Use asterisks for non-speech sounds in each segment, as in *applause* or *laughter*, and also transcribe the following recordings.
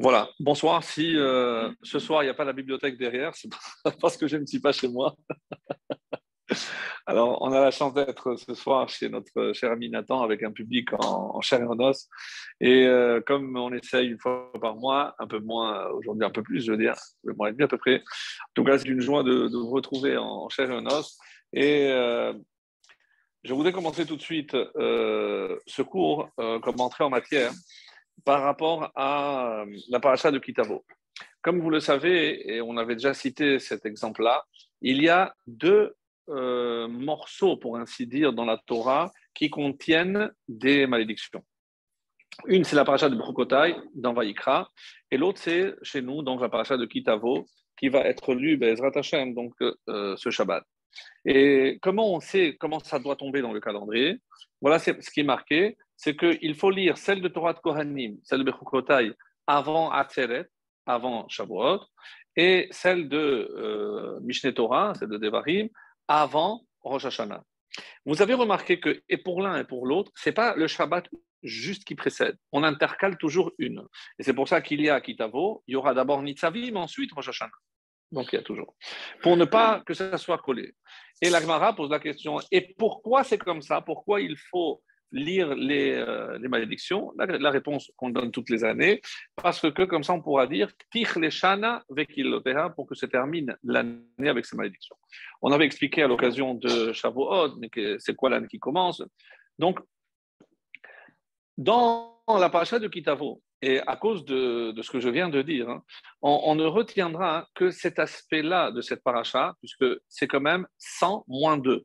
Voilà, bonsoir. Si euh, ce soir il n'y a pas la bibliothèque derrière, c'est *laughs* parce que je ne suis pas chez moi. *laughs* Alors, on a la chance d'être ce soir chez notre cher ami Nathan avec un public en, chair et en os. Et euh, comme on essaye une fois par mois, un peu moins, aujourd'hui un peu plus, je veux dire, le mois et à peu près. En tout cas, c'est une joie de, vous retrouver en, chair et en os. Et euh, je voudrais commencer tout de suite ce cours comme entrée en matière par rapport à euh, la paracha de Kitavo. Comme vous le savez, et on avait déjà cité cet exemple-là, il y a deux euh, morceaux, pour ainsi dire, dans la Torah qui contiennent des malédictions. Une, c'est la paracha de Brokotai dans Vaïkra, et l'autre, c'est chez nous, donc la paracha de Kitavo, qui va être lue, Bezrat Hashem, donc euh, ce Shabbat. Et comment on sait comment ça doit tomber dans le calendrier? Voilà ce qui est marqué c'est qu'il faut lire celle de Torah de Kohanim, celle de Bechukotai, avant Atzeret, avant Shavuot, et celle de euh, Mishneh Torah, celle de Devarim, avant Rosh Hashanah. Vous avez remarqué que, et pour l'un et pour l'autre, ce n'est pas le Shabbat juste qui précède. On intercale toujours une. Et c'est pour ça qu'il y a Kitavo, il y aura d'abord Nitzavim, ensuite Rosh Hashanah. Donc il y a toujours. Pour ne pas que ça soit collé. Et l'Agmara pose la question, et pourquoi c'est comme ça? Pourquoi il faut lire les, euh, les malédictions? La, réponse qu'on donne toutes les années, parce que comme ça on pourra dire pour que se termine l'année avec ces malédictions. On avait expliqué à l'occasion de Shavuot, mais c'est quoi l'année qui commence? Donc, dans la paracha de Kitavo, et à cause de, ce que je viens de dire, hein, on, ne retiendra que cet aspect-là de cette paracha, puisque c'est quand même 100 moins 2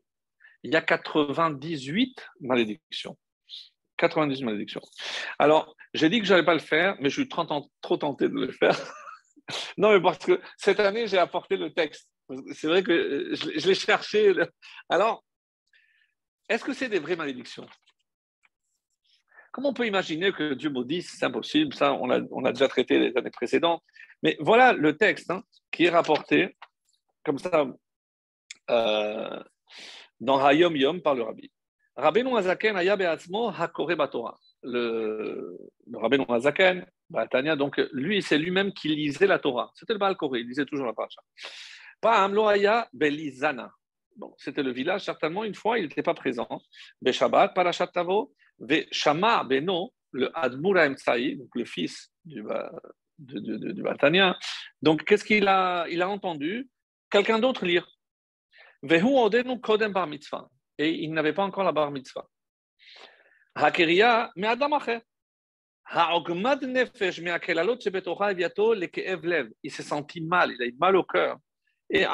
il y a 98 malédictions. 98 malédictions. Alors, j'ai dit que je n'allais pas le faire, mais je suis trop, tenté de le faire. *laughs* non, mais parce que cette année, j'ai apporté le texte. C'est vrai que je, l'ai cherché. Alors, est-ce que c'est des vraies malédictions? Comment on peut imaginer que Dieu maudisse C'est impossible. Ça, on a, déjà traité les années précédentes. Mais voilà le texte hein, qui est rapporté comme ça. Euh, dans Hayom Yom par le Rabbi. Rabbeinu Azaken aya be'atzmo hakore batora. Le, le Rabbeinu Azaken, Tanya, donc lui, c'est lui-même qui lisait la Torah. C'était le Baal Koré, il lisait toujours la paracha. Pas Amlo aya belizana. Bon, c'était le village, certainement, une fois, il n'était pas présent. Parashat tavo, shama beno, le Admur Emtsai, donc le fils du, du, du, du Batania. Donc, qu'est-ce qu'il a, il a entendu? Quelqu'un d'autre lire. Et il n'avait pas encore la bar mitzvah. mais Il s'est senti mal, il a eu mal au cœur. Et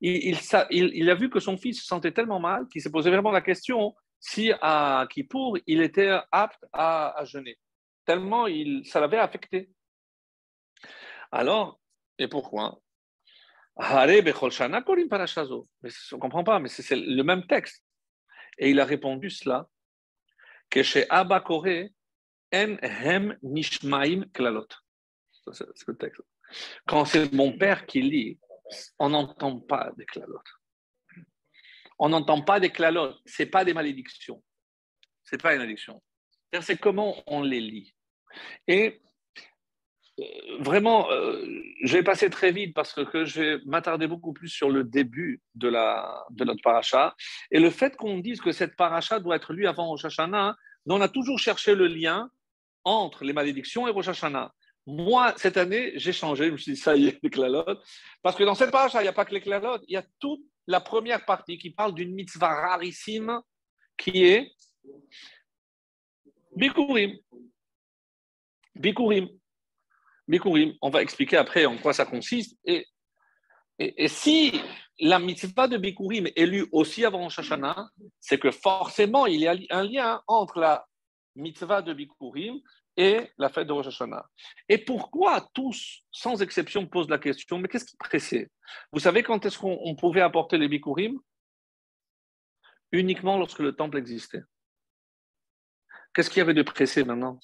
il, a vu que son fils se sentait tellement mal qu'il s'est posé vraiment la question si à Kippour, il était apte à, jeûner. Tellement ça l'avait affecté. Alors, et pourquoi? Mais on ne comprend pas, mais c'est le même texte. Et il a répondu cela que chez Abba en hem nishmaim klalot. C'est le texte. Quand c'est mon père qui lit, on n'entend pas des klalot. On n'entend pas des klalot. Ce pas des malédictions. Ce n'est pas une malédiction. C'est comment on les lit. Et vraiment, euh, je vais passer très vite parce que je vais m'attarder beaucoup plus sur le début de, la, de notre paracha. Et le fait qu'on dise que cette paracha doit être lue avant Rosh Hashanah, on a toujours cherché le lien entre les malédictions et Rosh Hashanah. Moi, cette année, j'ai changé. Je me suis dit, ça y est, les clalotes. Parce que dans cette paracha, il n'y a pas que les clalotes, il y a toute la première partie qui parle d'une mitzvah rarissime qui est Bikurim. Bikurim. Bikurim. On va expliquer après en quoi ça consiste. Et, et, si la mitzvah de Bikurim est lue aussi avant Shashana, c'est que forcément il y a un lien entre la mitzvah de Bikurim et la fête de Rosh Hashanah. Et pourquoi tous, sans exception, posent la question, mais qu'est-ce qui pressait Vous savez quand est-ce qu'on pouvait apporter les Bikurim Uniquement lorsque le temple existait. Qu'est-ce qu'il y avait de pressé maintenant?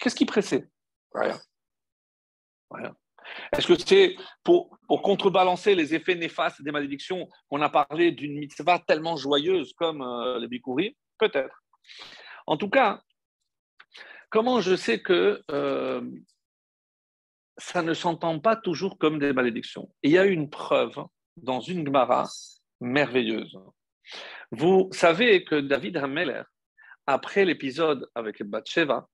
Qu'est-ce qui, pressait Rien. Est-ce que c'est pour, pour, contrebalancer les effets néfastes des malédictions qu'on a parlé d'une mitzvah tellement joyeuse comme euh, le bikurim Peut-être. En tout cas, comment je sais que euh, ça ne s'entend pas toujours comme des malédictions? Il y a une preuve dans une Gemara merveilleuse. Vous savez que David Hameler, après l'épisode avec Bathsheba,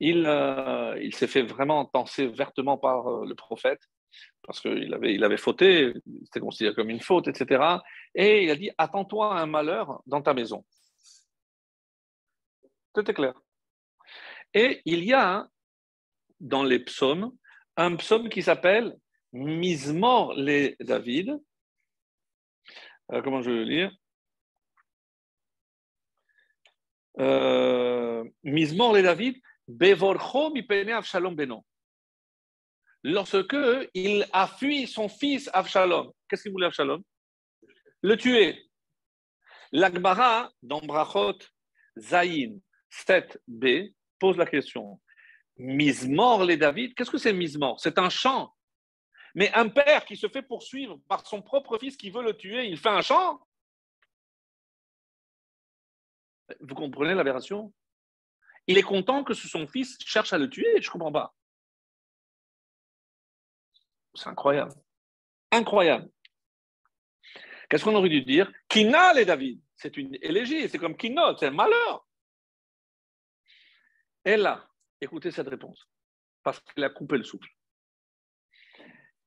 il, euh, s'est fait vraiment penser vertement par euh, le prophète, parce qu'il avait, il avait fauté, c'était considéré comme une faute, etc. Et il a dit Attends-toi à un malheur dans ta maison. Est clair. Et il y a dans les psaumes un psaume qui s'appelle Mismor les David. Euh, comment je vais le lire euh, Mismor les David, Bevorcho mipene Avshalom beno. Lorsque il a fui son fils Avshalom, qu'est-ce qu'il voulait Avshalom? Le tuer. L'Akbara, dans Brachot Zayin 7b, pose la question Mismor les David, qu'est-ce que c'est Mismor C'est un chant. Mais un père qui se fait poursuivre par son propre fils qui veut le tuer, il fait un chant? Vous comprenez l'aberration? Il est content que son fils cherche à le tuer, je ne comprends pas. C'est incroyable. Incroyable. Qu'est-ce qu'on aurait dû dire? Kina les David. C'est une élégie, c'est comme Kina, c'est un malheur. Et là, écoutez cette réponse, parce qu'il a coupé le souffle.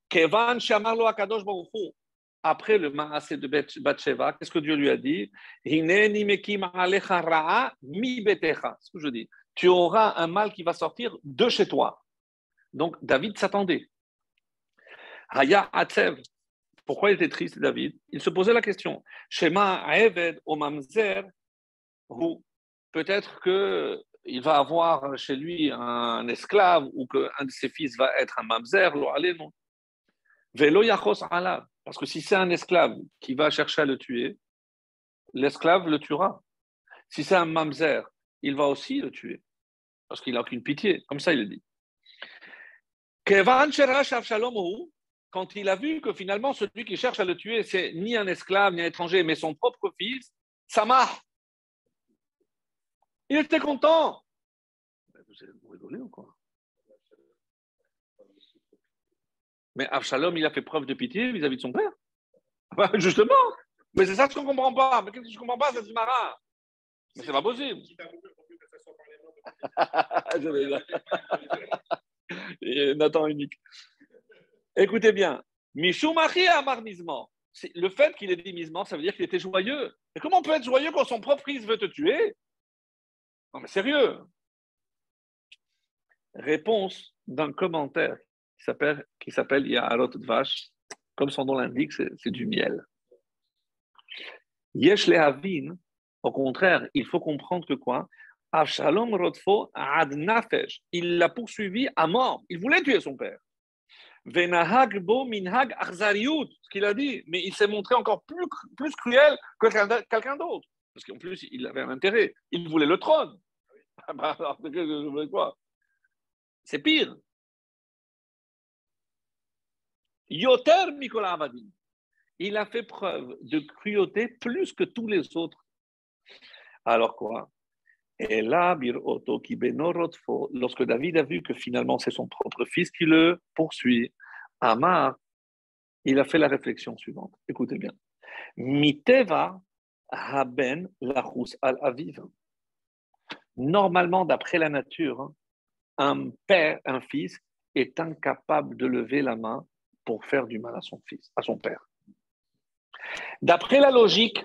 Kevan Shamarlo Akadosh après le Maasé de Bathsheba, qu'est-ce que Dieu lui a dit? Ce que je dis. Tu auras un mal qui va sortir de chez toi. Donc David s'attendait. Haya Atsev. Pourquoi il était triste, David? Il se posait la question. Shema Eved o Mamzer, ou peut-être qu'il va avoir chez lui un esclave ou qu'un de ses fils va être un mamzer. Velo yachos. Parce que si c'est un esclave qui va chercher à le tuer, l'esclave le tuera. Si c'est un mamzer, il va aussi le tuer. Parce qu'il n'a aucune pitié. Comme ça, il le dit. Quand il a vu que finalement, celui qui cherche à le tuer, c'est ni un esclave, ni un étranger, mais son propre fils, Samah. Il était content. Vous rigolez ou quoi? Mais Absalom, il a fait preuve de pitié vis-à-vis de son père. *laughs* Justement. Mais c'est ça ce qu'on ne comprend pas. Mais qu'est-ce que je ne comprends pas, c'est marin Mais c'est pas possible. *laughs* *laughs* Nathan unique. Écoutez bien. Mishumachi Amar Mismor. Le fait qu'il ait dit Mismor, ça veut dire qu'il était joyeux. Et comment on peut être joyeux quand son propre fils veut te tuer? Non, mais sérieux. Réponse d'un commentaire qui s'appelle, de Dvash. Comme son nom l'indique, c'est, du miel. Yesh Lehavin, au contraire, il faut comprendre que quoi? Avshalom ad. Il l'a poursuivi à mort. Il voulait tuer son père. Venahag bo minhag arzariut, ce qu'il a dit. Mais il s'est montré encore plus, plus cruel que quelqu'un d'autre. Parce qu'en plus, il avait un intérêt. Il voulait le trône. Ah *laughs* bah, C'est pire. Yoter. Il a fait preuve de cruauté plus que tous les autres. Alors quoi? Lorsque David a vu que finalement c'est son propre fils qui le poursuit, Amar, il a fait la réflexion suivante. Écoutez bien. Miteva haben lachus al aviv. Normalement, d'après la nature, un père, un fils, est incapable de lever la main pour faire du mal à son fils, à son père. D'après la logique,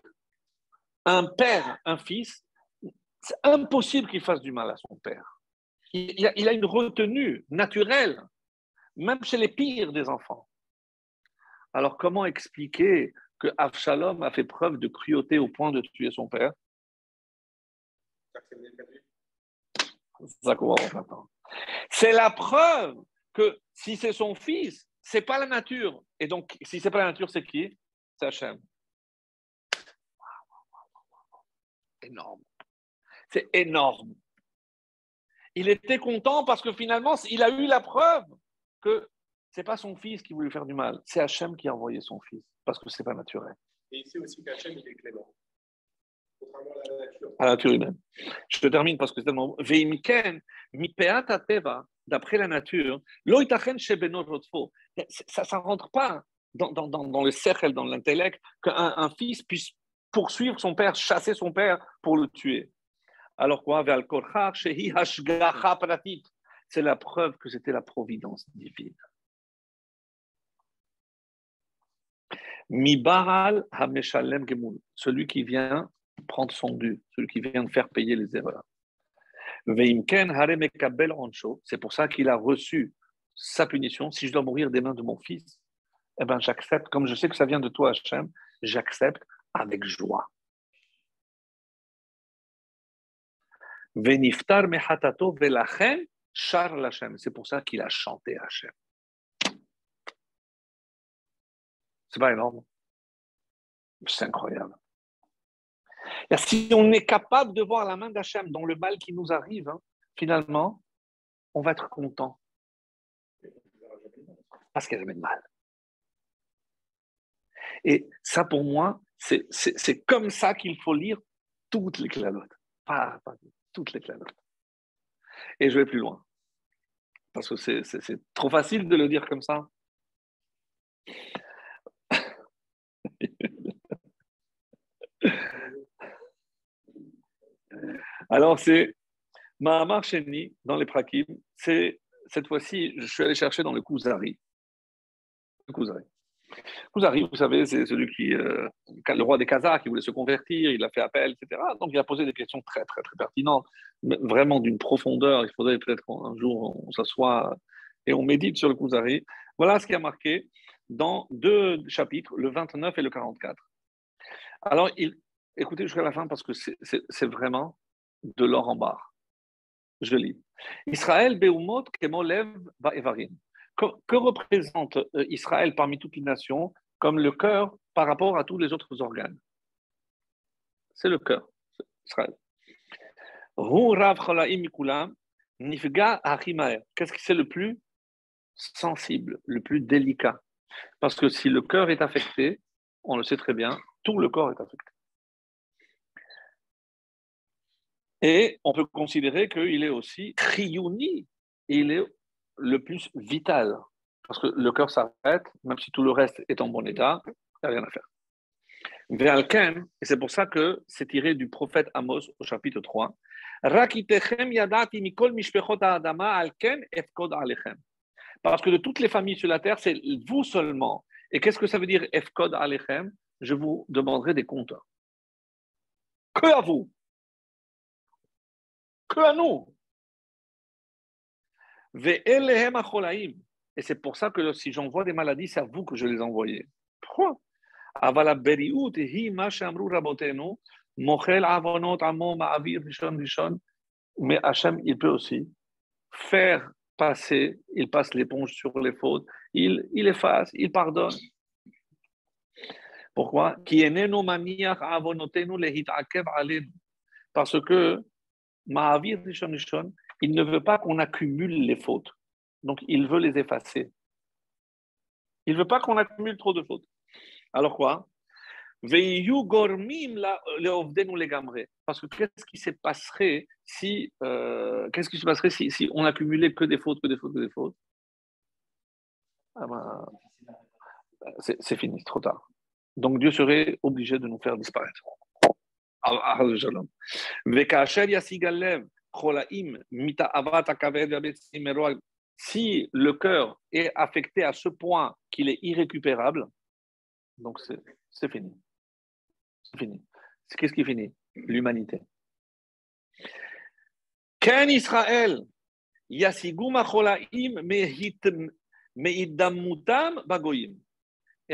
un père, un fils, c'est impossible qu'il fasse du mal à son père. Il a, il a, une retenue naturelle, même chez les pires des enfants. Alors comment expliquer que Avshalom a fait preuve de cruauté au point de tuer son père? C'est la preuve que si c'est son fils, c'est pas la nature. Et donc, si c'est pas la nature, c'est qui? C'est Hachem. Énorme. C'est énorme. Il était content parce que finalement, il a eu la preuve que c'est pas son fils qui voulait faire du mal, c'est Hachem qui a envoyé son fils, parce que c'est pas naturel. Et sait aussi qu'Hachem, il est clément. À la nature. Humaine. Je te termine parce que c'est tellement. D'après la nature. Ça ne rentre pas dans, dans, dans, le cercle, dans l'intellect, qu'un un fils puisse poursuivre son père, chasser son père pour le tuer. Alors quoi C'est la preuve que c'était la providence divine. Mibaral Hameshalem Gemul, celui qui vient prendre son dû, celui qui vient de faire payer les erreurs. C'est pour ça qu'il a reçu sa punition. Si je dois mourir des mains de mon fils, eh ben j'accepte, comme je sais que ça vient de toi, Hachem, j'accepte avec joie. C'est pour ça qu'il a chanté Hachem. C'est pas énorme. C'est incroyable. Si on est capable de voir la main d'Hachem dans le mal qui nous arrive, hein, finalement, on va être content. Parce qu'il y a jamais de mal. Et ça, pour moi, c'est comme ça qu'il faut lire toutes les clalotes. Pas, pas toutes les clalotes. Et je vais plus loin. Parce que c'est trop facile de le dire comme ça. *laughs* Alors, c'est Mahamar Sheni dans les Prakim. C'est cette fois-ci, je suis allé chercher dans le Kuzari. Le Kuzari. Vous savez, c'est celui qui, euh, le roi des Khazars, qui voulait se convertir, il a fait appel, etc. Donc, il a posé des questions très, très, très pertinentes, vraiment d'une profondeur. Il faudrait peut-être qu'un jour, on s'assoit et on médite sur le Kuzari. Voilà ce qui a marqué dans deux chapitres, le 29 et le 44. Alors, écoutez jusqu'à la fin parce que c'est vraiment de l'or en barre. Je lis. Israël beumot kemolev evarim. Que représente euh, Israël parmi toutes les nations comme le cœur par rapport à tous les autres organes? C'est le cœur, Israël. Qu'est-ce qui c'est le plus sensible, le plus délicat? Parce que si le cœur est affecté, on le sait très bien, tout le corps est affecté. Et on peut considérer qu'il est aussi triouni, il est le plus vital. Parce que le cœur s'arrête, même si tout le reste est en bon état, il n'y a rien à faire. Et c'est pour ça que c'est tiré du prophète Amos au chapitre 3. yadati mikol adama alken efkod alechem. Parce que de toutes les familles sur la terre, c'est vous seulement. Et qu'est-ce que ça veut dire efkod alechem Je vous demanderai des comptes. Que à vous Que à nous. Et c'est pour ça que si j'envoie des maladies, c'est à vous que je les envoyais. Pourquoi? Mais Hachem, il peut aussi faire passer, il passe l'éponge sur les fautes, il, il efface, il pardonne. Pourquoi? Parce que Rishon, il ne veut pas qu'on accumule les fautes. Donc, il veut les effacer. Il ne veut pas qu'on accumule trop de fautes. Alors quoi? Parce que qu'est-ce qui se passerait si, euh, qu'est-ce qui se passerait si, si, on accumulait que des fautes, que des fautes, que des fautes? Ah ben, c'est, fini, trop tard. Donc Dieu serait obligé de nous faire disparaître. Si le cœur est affecté à ce point qu'il est irrécupérable, donc c'est fini. C'est fini. Qu'est-ce qui finit? L'humanité. Ken Israël. Et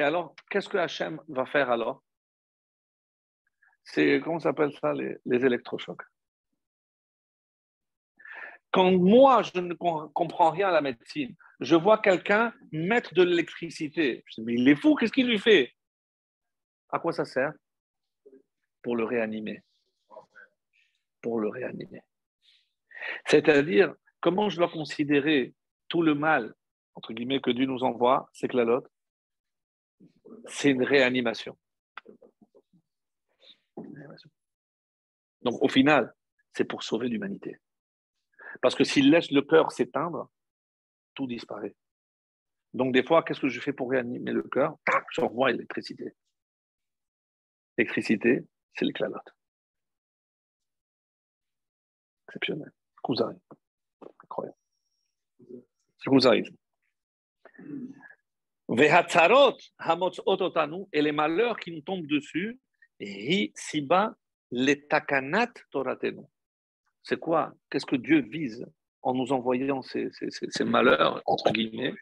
alors, qu'est-ce que Hachem va faire alors? C'est, comment s'appelle ça, les électrochocs? Quand moi, je ne comprends rien à la médecine, je vois quelqu'un mettre de l'électricité. Je dis, mais il est fou, qu'est-ce qu'il lui fait? À quoi ça sert? Pour le réanimer. Pour le réanimer. C'est-à-dire, comment je dois considérer tout le mal entre guillemets, que Dieu nous envoie, c'est que la lotte, c'est une réanimation. Donc au final, c'est pour sauver l'humanité. Parce que s'il laisse le cœur s'éteindre, tout disparaît. Donc des fois, qu'est-ce que je fais pour réanimer le cœur? Je renvoie l'électricité. L'électricité, c'est l'éclalote. Exceptionnel. Kuzari. Incroyable. C'est Kuzari. Et les malheurs qui nous tombent dessus, siba les takanat toratenu. C'est quoi? Qu'est-ce que Dieu vise en nous envoyant ces, ces, ces, malheurs, entre guillemets?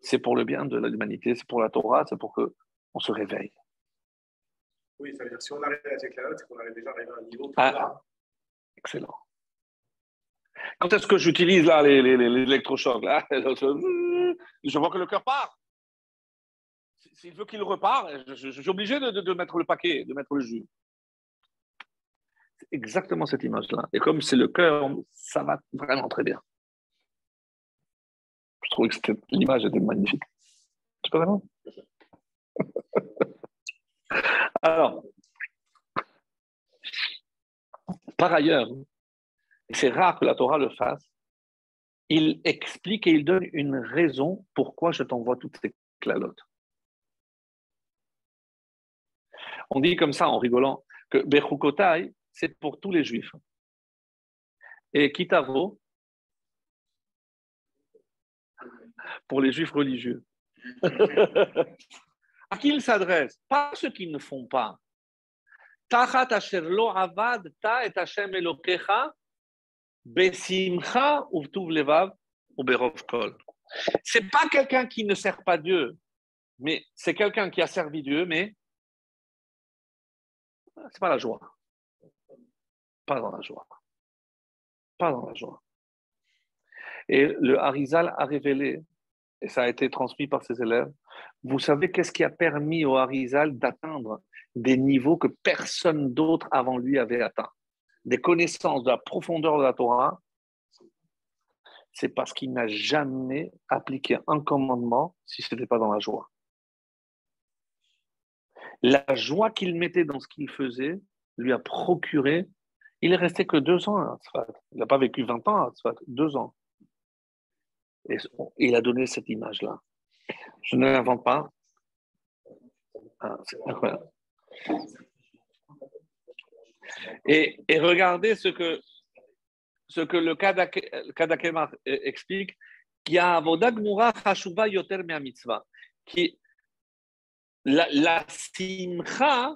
C'est pour le bien de l'humanité, c'est pour la Torah, c'est pour qu'on se réveille. Oui, ça veut dire si on arrive à cette c'est qu'on arrive déjà à un niveau. Ah, excellent. Quand est-ce que j'utilise là les, les, les électrochocs là? *laughs* Je vois que le cœur part. S'il veut qu'il repart, je, suis obligé de, mettre le paquet, de mettre le jus. C'est exactement cette image-là. Et comme c'est le cœur, ça va vraiment très bien. Je trouve que l'image était magnifique. Tu peux vraiment? *laughs* Alors, par ailleurs, c'est rare que la Torah le fasse, il explique et il donne une raison pourquoi je t'envoie toutes ces clalotes. On dit comme ça en rigolant que Bechukotai, c'est pour tous les juifs. Et Kitavo, pour les juifs religieux. *laughs* à qui il s'adresse? Pas à ceux qui ne font pas. Tachat asher lo avad ta et Hashem elokecha besimcha uvtuv levav ou berov kol. C'est pas quelqu'un qui ne sert pas Dieu, mais c'est quelqu'un qui a servi Dieu, mais c'est pas la joie. Pas dans la joie. Pas dans la joie. Et le Harizal a révélé, et ça a été transmis par ses élèves, vous savez qu'est-ce qui a permis au Harizal d'atteindre des niveaux que personne d'autre avant lui avait atteint Des connaissances de la profondeur de la Torah, c'est parce qu'il n'a jamais appliqué un commandement si ce n'était pas dans la joie. La joie qu'il mettait dans ce qu'il faisait lui a procuré. Il est resté que deux ans à Tzfat. Il n'a pas vécu 20 ans à Tzfat, deux ans. Et il a donné cette image-là. Je ne l'invente pas. Ah, c'est incroyable. Et, regardez ce que, ce que le Kadakemar explique, qu'il y a Avodag Yoter Mitzvah, qui la, simcha,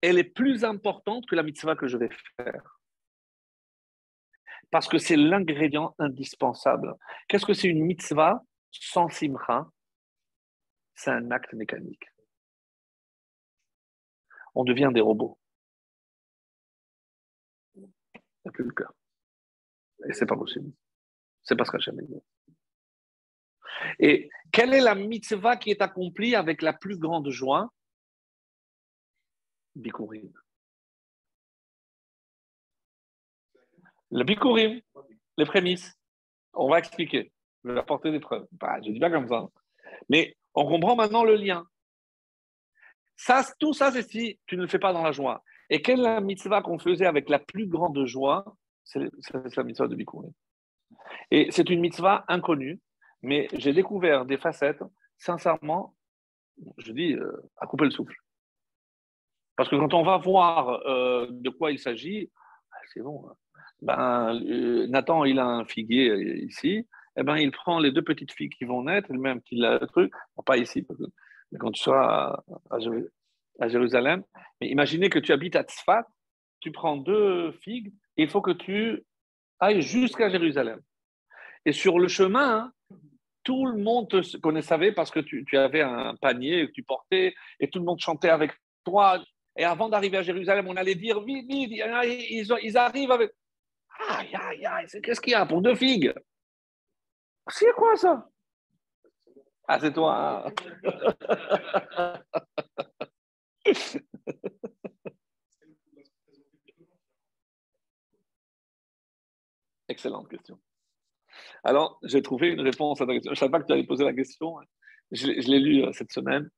elle est plus importante que la mitzvah que je vais faire. Parce que c'est l'ingrédient indispensable. Qu'est-ce que c'est une mitzvah sans simcha? C'est un acte mécanique. On devient des robots. Il n'y a plus le cœur. Et c'est pas possible. C'est pas ce qu'Hachem dit. Et quelle est la mitzvah qui est accomplie avec la plus grande joie? Bikurim. Le Bikurim, les prémices. On va expliquer. Je vais apporter des preuves. Bah, je dis pas comme ça. Mais on comprend maintenant le lien. Tout ça, c'est si tu ne le fais pas dans la joie. Et quelle est la mitzvah qu'on faisait avec la plus grande joie? C'est la mitzvah de Bikurim. Et c'est une mitzvah inconnue mais j'ai découvert des facettes, sincèrement, je dis, euh, à couper le souffle. Parce que quand on va voir euh, de quoi il s'agit, ah, c'est bon. Hein. Ben, euh, Nathan, il a un figuier ici. Eh ben, il prend les deux petites filles qui vont naître, le même qu'il a le truc, pas ici, mais quand tu seras à, Jérusalem. Mais imaginez que tu habites à Tzfat, tu prends deux figues, il faut que tu ailles jusqu'à Jérusalem. Et sur le chemin, tout le monde te connaissait parce que tu, avais un panier que tu portais et tout le monde chantait avec toi. Et avant d'arriver à Jérusalem, on allait dire vite, vite, ils, arrivent avec. Aïe, aïe, aïe, qu'est-ce qu'il y a pour deux figues? C'est quoi ça? Ah, c'est toi. Hein. *laughs* Excellente question. Alors, j'ai trouvé une réponse à ta question. Je ne savais pas que tu allais poser la question. Hein. Je, l'ai lu euh, cette semaine.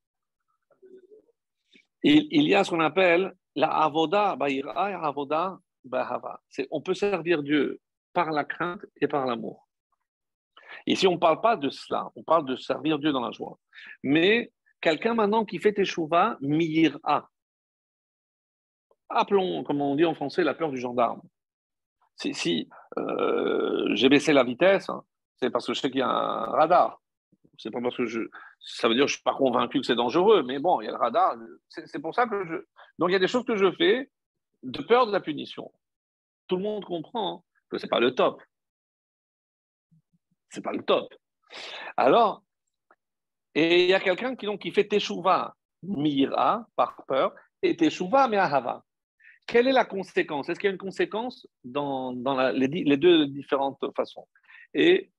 Il, y a ce qu'on appelle la avoda, ba'ira avoda, ba'hava. On peut servir Dieu par la crainte et par l'amour. Ici, on ne parle pas de cela, on parle de servir Dieu dans la joie. Mais quelqu'un maintenant qui fait teshuva, mira. Appelons, comme on dit en français, la peur du gendarme. Si, si euh, j'ai baissé la vitesse, hein, c'est parce que je sais qu'il y a un radar. C'est pas parce que je. Ça veut dire que je ne suis pas convaincu que c'est dangereux, mais bon, il y a le radar. C'est pour ça que je. Donc il y a des choses que je fais de peur de la punition. Tout le monde comprend hein, que ce n'est pas le top. Ce n'est pas le top. Alors, et il y a quelqu'un qui, qui fait Teshuvah, Mira, par peur, et Teshuvah, Me'ahava. Quelle est la conséquence? Est-ce qu'il y a une conséquence dans, les, deux différentes façons? Et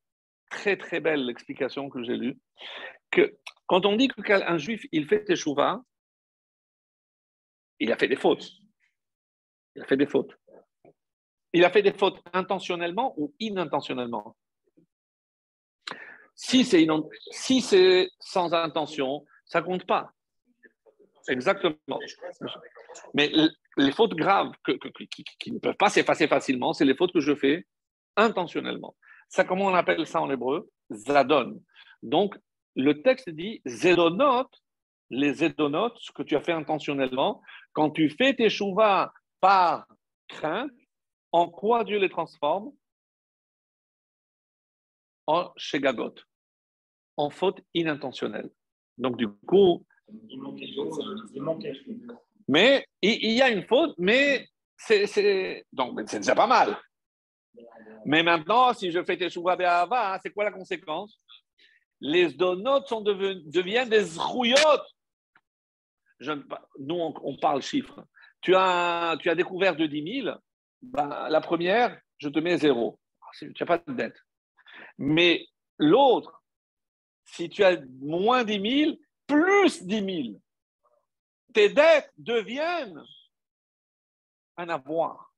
très très belle l'explication que j'ai lue, que quand on dit qu'un juif, il fait Teshuvah, il a fait des fautes. Il a fait des fautes. Il a fait des fautes intentionnellement ou inintentionnellement? Si c'est sans intention, ça compte pas. Exactement. Mais les fautes graves qui, ne peuvent pas s'effacer facilement, c'est les fautes que je fais intentionnellement. Ça, comment on appelle ça en hébreu? Zadon. Donc, le texte dit Zedonot, les Zedonot, ce que tu as fait intentionnellement, quand tu fais tes chouvas par crainte, en quoi Dieu les transforme? En shegagot, en faute inintentionnelle. Donc, du coup. Mais il y a une faute, mais c'est donc c'est déjà pas mal. Mais maintenant, si je fais tes Be'ava, c'est quoi la conséquence? Les donotes sont deviennent des rouillottes. nous, on, parle chiffres. Tu as, tu as découvert de 10 000, ben, la première, je te mets zéro. Tu n'as pas de dette. Mais l'autre, si tu as moins 10 000, plus 10 000, tes dettes deviennent un avoir.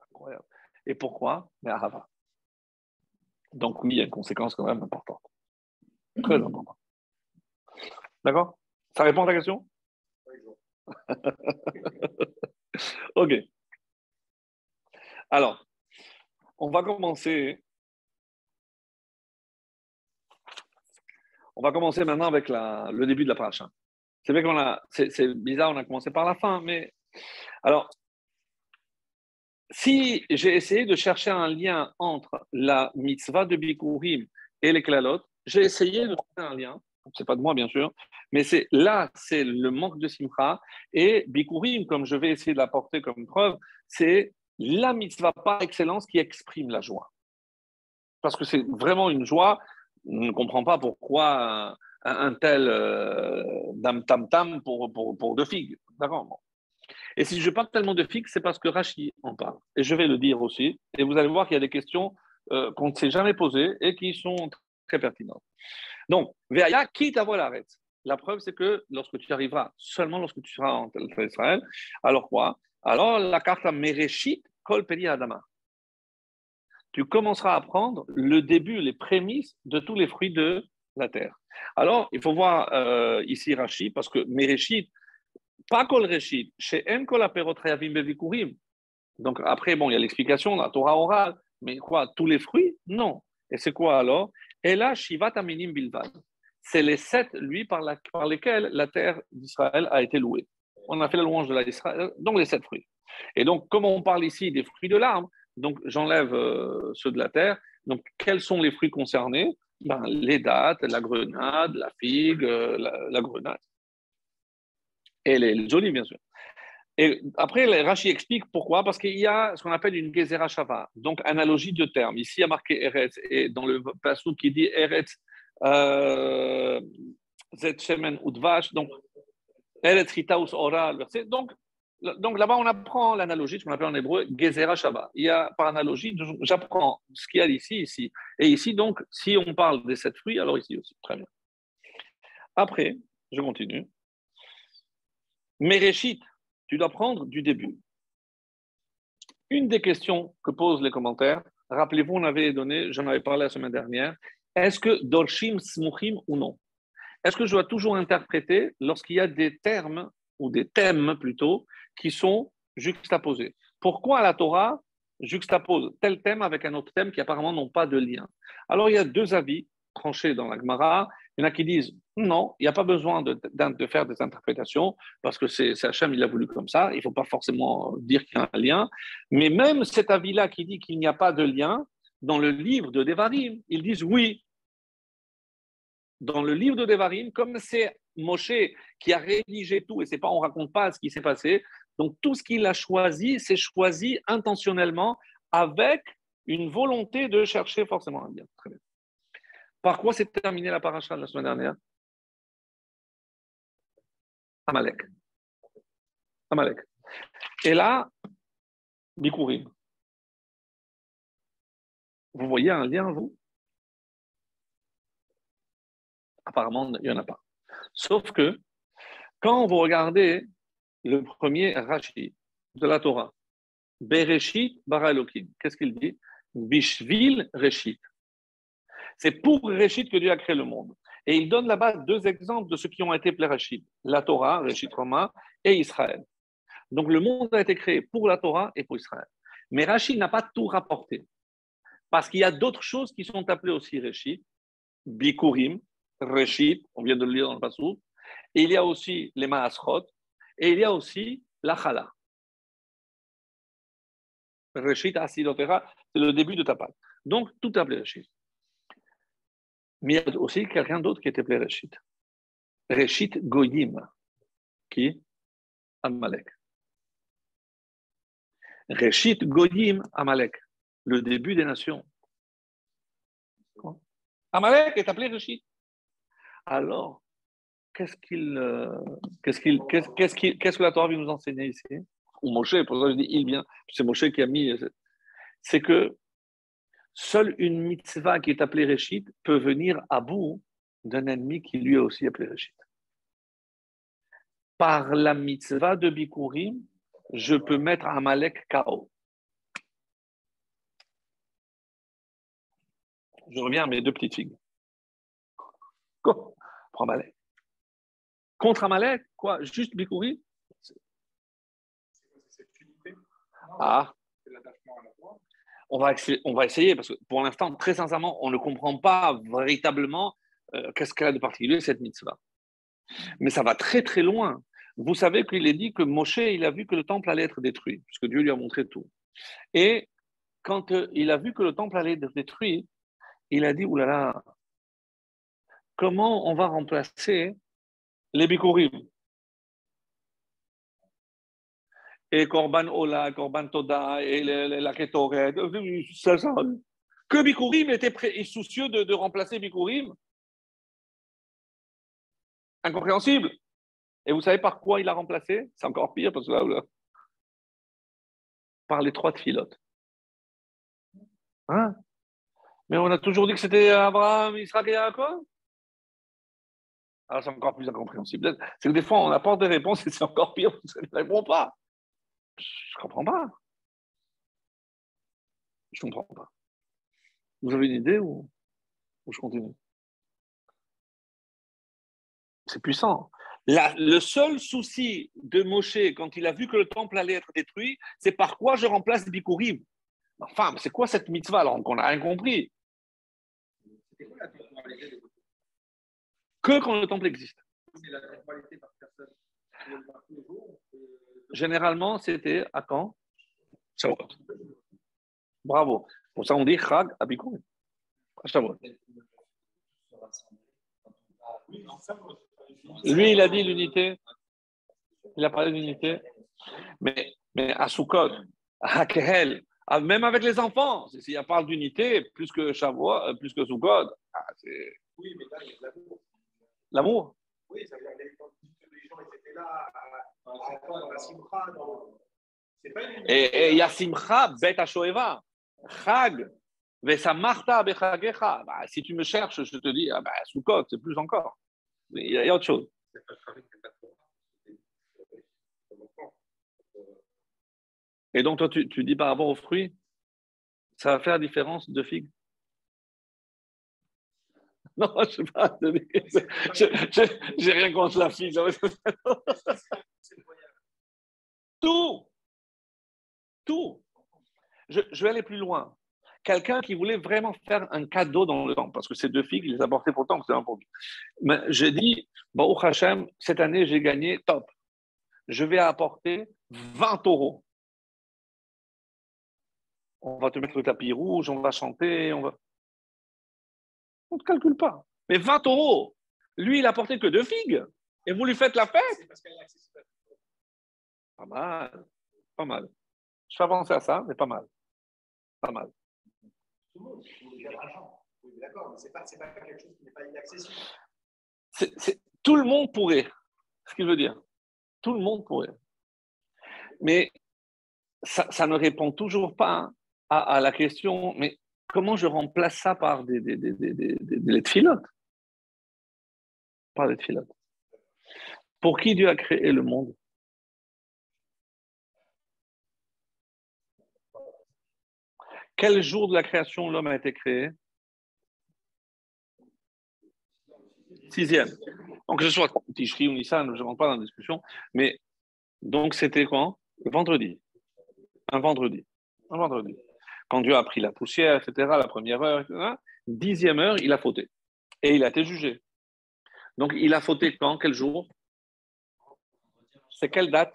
Incroyable. Et pourquoi? Donc oui, il y a une conséquence quand même importante. Très importante. D'accord? Ça répond à ta question? *laughs* Ok. Alors, on va commencer. On va commencer maintenant avec le début de la paracha. C'est vrai qu'on a, c'est bizarre, on a commencé par la fin, mais alors, si j'ai essayé de chercher un lien entre la mitzvah de Bikurim et les klalot, j'ai essayé de trouver un lien. C'est pas de moi, bien sûr, mais c'est là, c'est le manque de simcha. Et Bikurim, comme je vais essayer de l'apporter comme preuve, c'est la mitzvah par excellence qui exprime la joie. Parce que c'est vraiment une joie. On ne comprend pas pourquoi un, tel euh, dam tam tam pour, pour, pour deux figues. D'accord et si je parle tellement de fixes, c'est parce que Rachid en parle. Et je vais le dire aussi. Et vous allez voir qu'il y a des questions euh, qu'on ne s'est jamais posées et qui sont très pertinentes. Donc, Veaya, qui t'avoue l'arrête La preuve, c'est que lorsque tu arriveras, seulement lorsque tu seras en Israël, alors quoi? Alors, la carte à Mereshit, Kol Peri Adama. Tu commenceras à prendre le début, les prémices de tous les fruits de la terre. Alors, il faut voir euh, ici Rachid, parce que Mereshit, pas kol reshit, chez en kol bevikurim. Donc après, bon, il y a l'explication, la Torah orale, mais quoi, tous les fruits? Non. Et c'est quoi alors? Et là, shivat aminim bilvad. C'est les sept, lui, par, la, lesquels la terre d'Israël a été louée. On a fait la louange de l'Israël, donc les sept fruits. Et donc, comme on parle ici des fruits de l'arbre, donc j'enlève euh, ceux de la terre. Donc, quels sont les fruits concernés? Ben, Les dattes, la grenade, la figue, euh, la grenade et les, olives, bien sûr. Et après, Rashi explique pourquoi, parce qu'il y a ce qu'on appelle une gezerah shava, donc analogie de termes. Ici, il y a marqué Eretz, et dans le passage qui dit Eretz, euh, Zet Shemen Udvash, donc Eretz Ritaus Ora, le verset. Donc, donc là-bas, on apprend l'analogie, ce qu'on appelle en hébreu gezerah shava. Il y a par analogie, j'apprends ce qu'il y a ici, ici. Et ici, donc, si on parle des sept fruits, alors ici aussi. Très bien. Après, je continue. Mereshit, tu dois prendre du début. Une des questions que posent les commentaires, rappelez-vous, on avait donné, j'en avais parlé la semaine dernière, est-ce que dorshim smuchim ou non? Est-ce que je dois toujours interpréter lorsqu'il y a des termes, ou des thèmes plutôt, qui sont juxtaposés Pourquoi la Torah juxtapose tel thème avec un autre thème qui apparemment n'ont pas de lien? Alors il y a deux avis tranchés dans la Gemara. Il y en a qui disent non, il n'y a pas besoin de, faire des interprétations parce que c'est Hachem, il a voulu comme ça. Il ne faut pas forcément dire qu'il y a un lien. Mais même cet avis-là qui dit qu'il n'y a pas de lien, dans le livre de Devarim, ils disent oui. Dans le livre de Devarim, comme c'est Moshe qui a rédigé tout et c'est pas on raconte pas ce qui s'est passé, donc tout ce qu'il a choisi, c'est choisi intentionnellement avec une volonté de chercher forcément un lien. Très bien. Par quoi s'est terminée la paracha de la semaine dernière? Amalek. Amalek. Et là, Bikurim. Vous voyez un lien, vous? Apparemment, il n'y en a pas. Sauf que, quand vous regardez le premier Rashi de la Torah, Bereshit bara qu'est-ce qu'il dit? Bishvil Reshit. C'est pour Réchit que Dieu a créé le monde. Et il donne là-bas deux exemples de ceux qui ont été Rachid la Torah, Réchit Roma, et Israël. Donc le monde a été créé pour la Torah et pour Israël. Mais Rachid n'a pas tout rapporté. Parce qu'il y a d'autres choses qui sont appelées aussi Réchit, Bikurim, Réchit, on vient de le lire dans le passou, et il y a aussi les Maasrot, et il y a aussi la Chala. Réchit, Asidotera, c'est le début de ta pâte. Donc tout appelé Réchit. Mais il y a aussi quelqu'un d'autre qui était appelé Réchit. Réchit Goyim, qui Amalek. Réchit Goyim Amalek, le début des nations. Amalek est appelé Réchit. Alors, euh, qu'est-ce que la Torah vient nous enseigner ici? Ou Moshe, pour ça je dis il vient, c'est Moshe qui a mis. C'est que Seule une mitzvah qui est appelée Réchit peut venir à bout d'un ennemi qui lui a aussi appelé Réchit. Par la mitzvah de Bikurim, je peux mettre Amalek KO. Je reviens à mes deux petites figues. Pour Amalek. Contre Amalek, quoi? Juste Bikurim Ah on va, on va essayer, parce que pour l'instant, très sincèrement, on ne comprend pas véritablement euh, qu'est-ce qu'elle a de particulier, cette mitzvah. Mais ça va très très loin. Vous savez qu'il est dit que Moshe, il a vu que le temple allait être détruit, puisque Dieu lui a montré tout. Et quand euh, il a vu que le temple allait être détruit, il a dit, oulala, comment on va remplacer les bikurim et Korban Ola, Korban Toda, et la Ketoret. Que Bikurim était soucieux de, remplacer Bikurim Incompréhensible. Et vous savez par quoi il a remplacé? C'est encore pire parce que là, par les trois filotes. Hein? Mais on a toujours dit que c'était Abraham, Israël et Jacob alors c'est encore plus incompréhensible. C'est que des fois, on apporte des réponses et c'est encore pire, ça ne répond pas. Je comprends pas. Je comprends pas. Vous avez une idée ou, je continue? C'est puissant. le seul souci de Moshe quand il a vu que le temple allait être détruit, c'est par quoi je remplace Bikurim. Enfin, c'est quoi cette mitzvah alors qu'on n'a rien compris? Que quand le temple existe. Généralement, c'était à quand? Bravo. Pour ça, on dit Chag à Lui, il a dit l'unité. Il a parlé d'unité. Mais, mais à Sukkot, à Kehel, même avec les enfants, s'il parle d'unité, plus que Shavuot, euh, plus que Sukkot, ah, c'est. Oui, mais là, il y a l'amour. L'amour Oui, ça veut dire que les gens étaient là et il y a Simcha, Bet Shoeva, Chag, Vesamarta Bechagecha. Bah, si tu me cherches, je te dis, ah bah, Soukot, c'est plus encore. Il y, a autre chose. Et donc, toi, tu, tu dis par rapport aux fruits ça va faire la différence de figues? *laughs* Non, je sais pas. *laughs* J'ai rien contre la figue. *laughs* Tout. Tout. Je, vais aller plus loin. Quelqu'un qui voulait vraiment faire un cadeau dans le temps, parce que ces deux figues, il les a portées pour le temps, c'est un pour Mais j'ai dit, bon, Hachem, cette année, j'ai gagné, top. Je vais apporter 20 euros. On va te mettre le tapis rouge, on va chanter, on va. On ne calcule pas. Mais 20 euros, lui, il a porté que deux figues. Et vous lui faites la fête Pas mal. Pas mal. Je fais penser à ça, mais pas mal. Pas mal. Tout le monde, D'accord, mais ce n'est pas, pas, quelque chose qui n'est pas inaccessible. tout le monde pourrait. Ce qu'il veut dire. Tout le monde pourrait. Mais ça, ça ne répond toujours pas à, à, la question, mais comment je remplace ça par des, des, des, des, des, Par des. Pour qui Dieu a créé le monde? Quel jour de la création l'homme a été créé? Sixième. Donc, que ce soit Tishri ou Nissan, je ne rentre pas dans la discussion, mais donc c'était quand? Vendredi. Un vendredi. Un vendredi. Quand Dieu a pris la poussière, etc., la première heure, etc., dixième heure, il a fauté. Et il a été jugé. Donc, il a fauté quand Quel jour? C'est quelle date?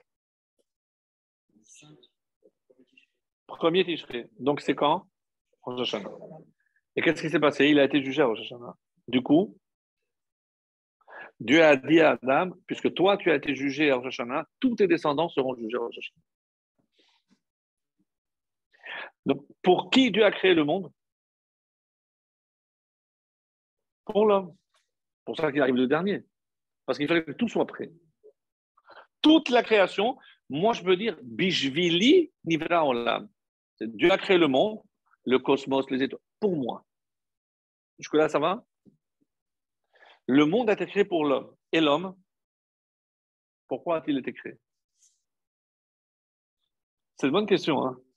Premier Tishri. Donc c'est quand? Rosh Et qu'est-ce qui s'est passé? Il a été jugé à Rosh Du coup, Dieu a dit à Adam, puisque toi tu as été jugé à Rosh tous tes descendants seront jugés à Rosh Donc, pour qui Dieu a créé le monde? Pour l'homme. Pour ça qu'il arrive le dernier. Parce qu'il fallait que tout soit prêt. Toute la création, moi je veux dire, Bishvili Nivra Olam. Dieu a créé le monde, le cosmos, les étoiles, pour moi. Jusque-là, ça va? Le monde a été créé pour l'homme. Et l'homme, pourquoi a-t-il été créé? C'est une bonne question. Hein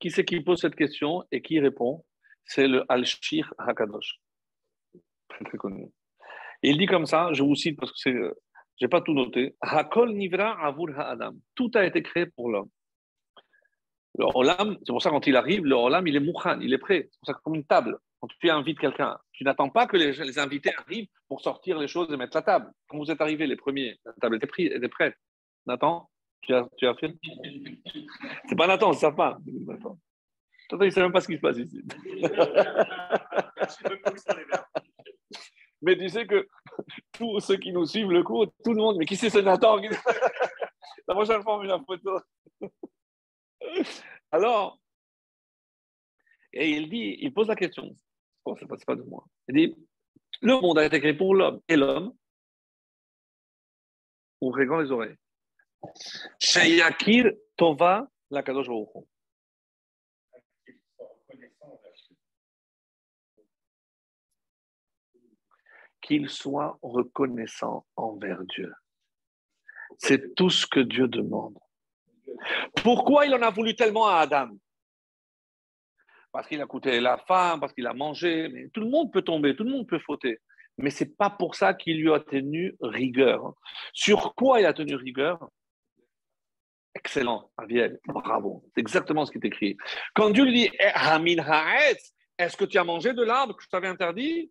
qui c'est qui pose cette question et qui répond? C'est le Al-Shir Hakadosh. Très, connu. il dit comme ça, je vous cite parce que c'est, j'ai pas tout noté. Hakol nivra avur ha'adam. Tout a été créé pour l'homme. Le Olam, c'est pour ça quand il arrive, le Olam, il est mouchan, il est prêt. C'est comme une table, quand tu invites quelqu'un, tu n'attends pas que les, invités arrivent pour sortir les choses et mettre la table. Quand vous êtes arrivés les premiers, la table était, prête. Nathan, tu as, tu as fait C'est pas Nathan, c'est sa femme. Nathan, il ne sait même pas ce qui se passe ici. mais tu sais que tous ceux qui nous suivent le cours, tout le monde, mais qui c'est ce Nathan? *laughs* La prochaine fois, on met la photo. Alors, et il dit, il pose la question, bon, ça passe pas de moi. Il dit, le monde a été créé pour l'homme et l'homme, ouvrez grand les oreilles. Tova la Qu'il soit reconnaissant envers Dieu. C'est tout ce que Dieu demande. Pourquoi il en a voulu tellement à Adam? Parce qu'il a coûté la femme, parce qu'il a mangé. Mais tout le monde peut tomber, tout le monde peut fauter. Mais ce n'est pas pour ça qu'il lui a tenu rigueur. Sur quoi il a tenu rigueur? Excellent, Aviel, bravo. C'est exactement ce qui est écrit. Quand Dieu lui dit eh, Est-ce que tu as mangé de l'arbre que je t'avais interdit?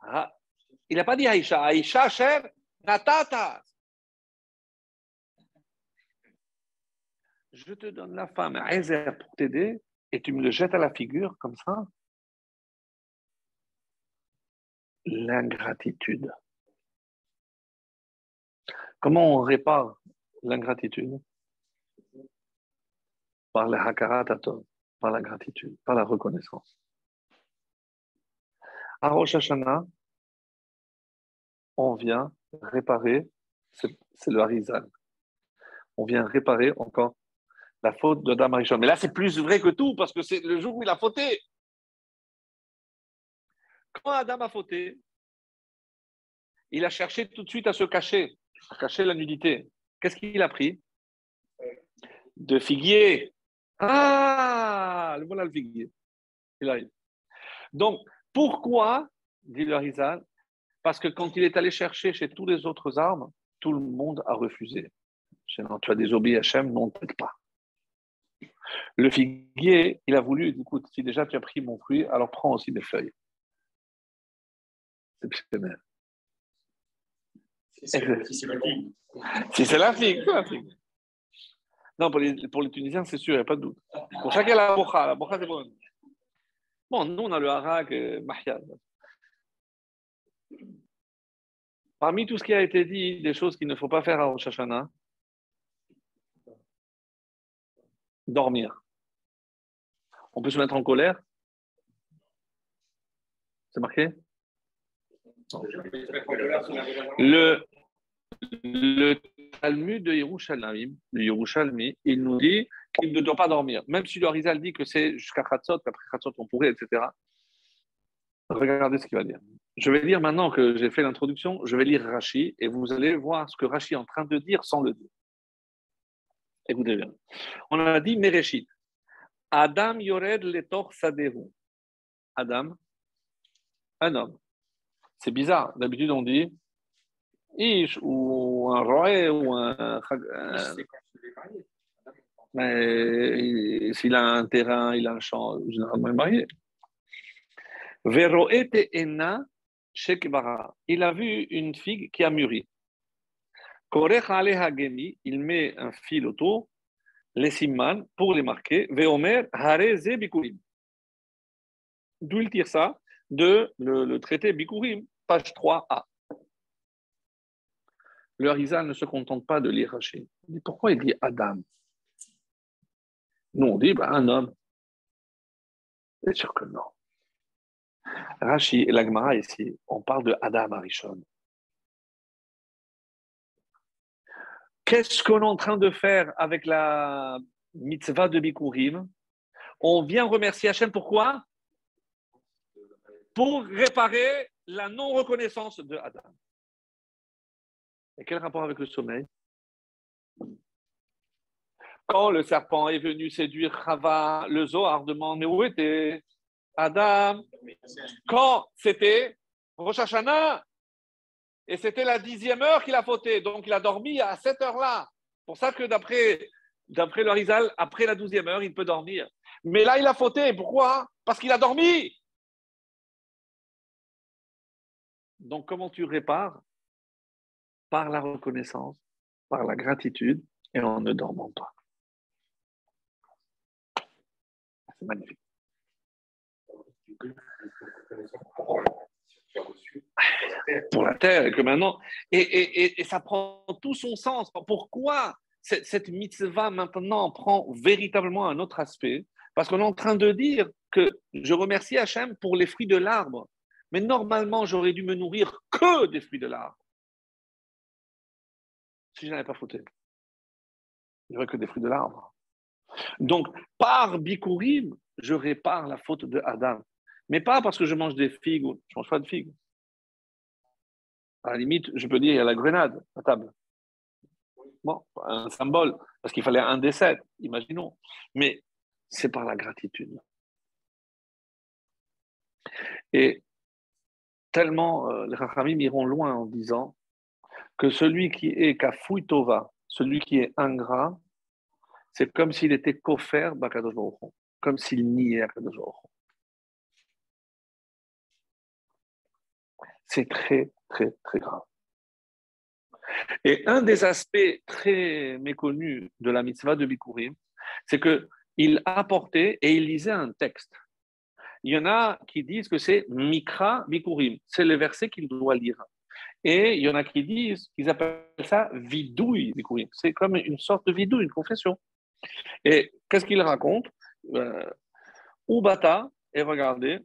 Ah, Il n'a pas dit Aïcha. Aïcha, cher, natata. je te donne la femme Ezer pour t'aider et tu me le jettes à la figure comme ça. L'ingratitude. Comment on répare l'ingratitude Par le hakarat par la gratitude, par la reconnaissance. À Rosh Hashanah, on vient réparer, c'est le Harizal. On vient réparer encore la faute de Dame Mais là, c'est plus vrai que tout, parce que c'est le jour où il a fauté. Quand Adam a fauté, il a cherché tout de suite à se cacher, à cacher la nudité. Qu'est-ce qu'il a pris? De figuier. Ah, le voilà le figuier. Il arrive. Donc, pourquoi, dit le Harizal, parce que quand il est allé chercher chez tous les autres arbres, tout le monde a refusé. Sinon, tu as des Hachem, non, peut-être pas. Le figuier, il a voulu, écoute, si déjà tu as pris mon fruit, alors prends aussi des feuilles. C'est exceptionnel. Si c'est la figue. Si c'est la figue, la figue. Non, pour les, pour les Tunisiens, c'est sûr, il n'y a pas de doute. Pour chacun, la bocha, la bocha, c'est bon. Bon, nous, on a le harak, euh, mahia. Parmi tout ce qui a été dit, des choses qu'il ne faut pas faire à Rosh Hashanah, dormir. On peut se mettre en colère C'est marqué? Le, le Talmud de Yerushalayim, Yerushalmi, il nous dit qu'il ne doit pas dormir. Même si le Harizal dit que c'est jusqu'à Khatzot, qu'après Khatzot on pourrait, etc. Regardez ce qu'il va dire. Je vais lire maintenant que j'ai fait l'introduction, je vais lire Rashi et vous allez voir ce que Rashi est en train de dire sans le dire. Écoutez bien. On a dit Mereshit. Adam yored letor sadehu. Adam, un homme. C'est bizarre. D'habitude, on dit Ish ou un roi ou un. Mais s'il a un terrain, il a un champ, généralement marié. Veroete ena shekbara. Il a vu une figue qui a mûri. Korech gemi, il met un fil autour, les simman, pour les marquer. Veomer hareze bikurim. D'où il tire ça? De le, traité Bikurim, page 3a. Le Harizal ne se contente pas de lire Rachid. Pourquoi il dit Adam? Nous, on dit bah, un homme. Bien sûr que non. Rashi et l'Agmara ici, on parle de Adam Arishon. Qu'est-ce qu'on est en train de faire avec la mitzvah de Bikurim? On vient remercier Hachem pourquoi? Pour réparer la non-reconnaissance de Adam. Et quel rapport avec le sommeil? Quand le serpent est venu séduire Chava, le Zohar demande Mais où était Adam? Quand c'était Rosh Hashanah et c'était la dixième heure qu'il a fauté. Donc il a dormi à cette heure-là. pour ça que d'après, d'après le Rizal, après la douzième heure, il peut dormir. Mais là, il a fauté. Pourquoi? Parce qu'il a dormi. Donc comment tu répares? Par la reconnaissance, par la gratitude et en ne dormant pas. C'est magnifique pour la terre, et que maintenant, et, ça prend tout son sens. Pourquoi cette, mitzvah maintenant prend véritablement un autre aspect? Parce qu'on est en train de dire que je remercie Hachem pour les fruits de l'arbre, mais normalement j'aurais dû me nourrir que des fruits de l'arbre. Si je n'avais pas fauté, il n'y aurait que des fruits de l'arbre. Donc, par Bikurim, je répare la faute de Adam. Mais pas parce que je mange des figues, je ne mange pas de figues. À la limite, je peux dire, il y a la grenade à table. Bon, un symbole, parce qu'il fallait un sept, imaginons. Mais c'est par la gratitude. Et tellement euh, les Rachamim iront loin en disant que celui qui est Tova, celui qui est ingrat, c'est comme s'il était kofer Bakadosh comme s'il niait C'est très, très, très grave. Et un des aspects très méconnus de la mitzvah de Bikurim, c'est qu'il apportait et il lisait un texte. Il y en a qui disent que c'est Mikra Bikurim, c'est le verset qu'il doit lire. Et il y en a qui disent qu'ils appellent ça vidouille Bikurim. C'est comme une sorte de vidouille, une confession. Et qu'est-ce qu'il raconte euh, Ubata, et regardez,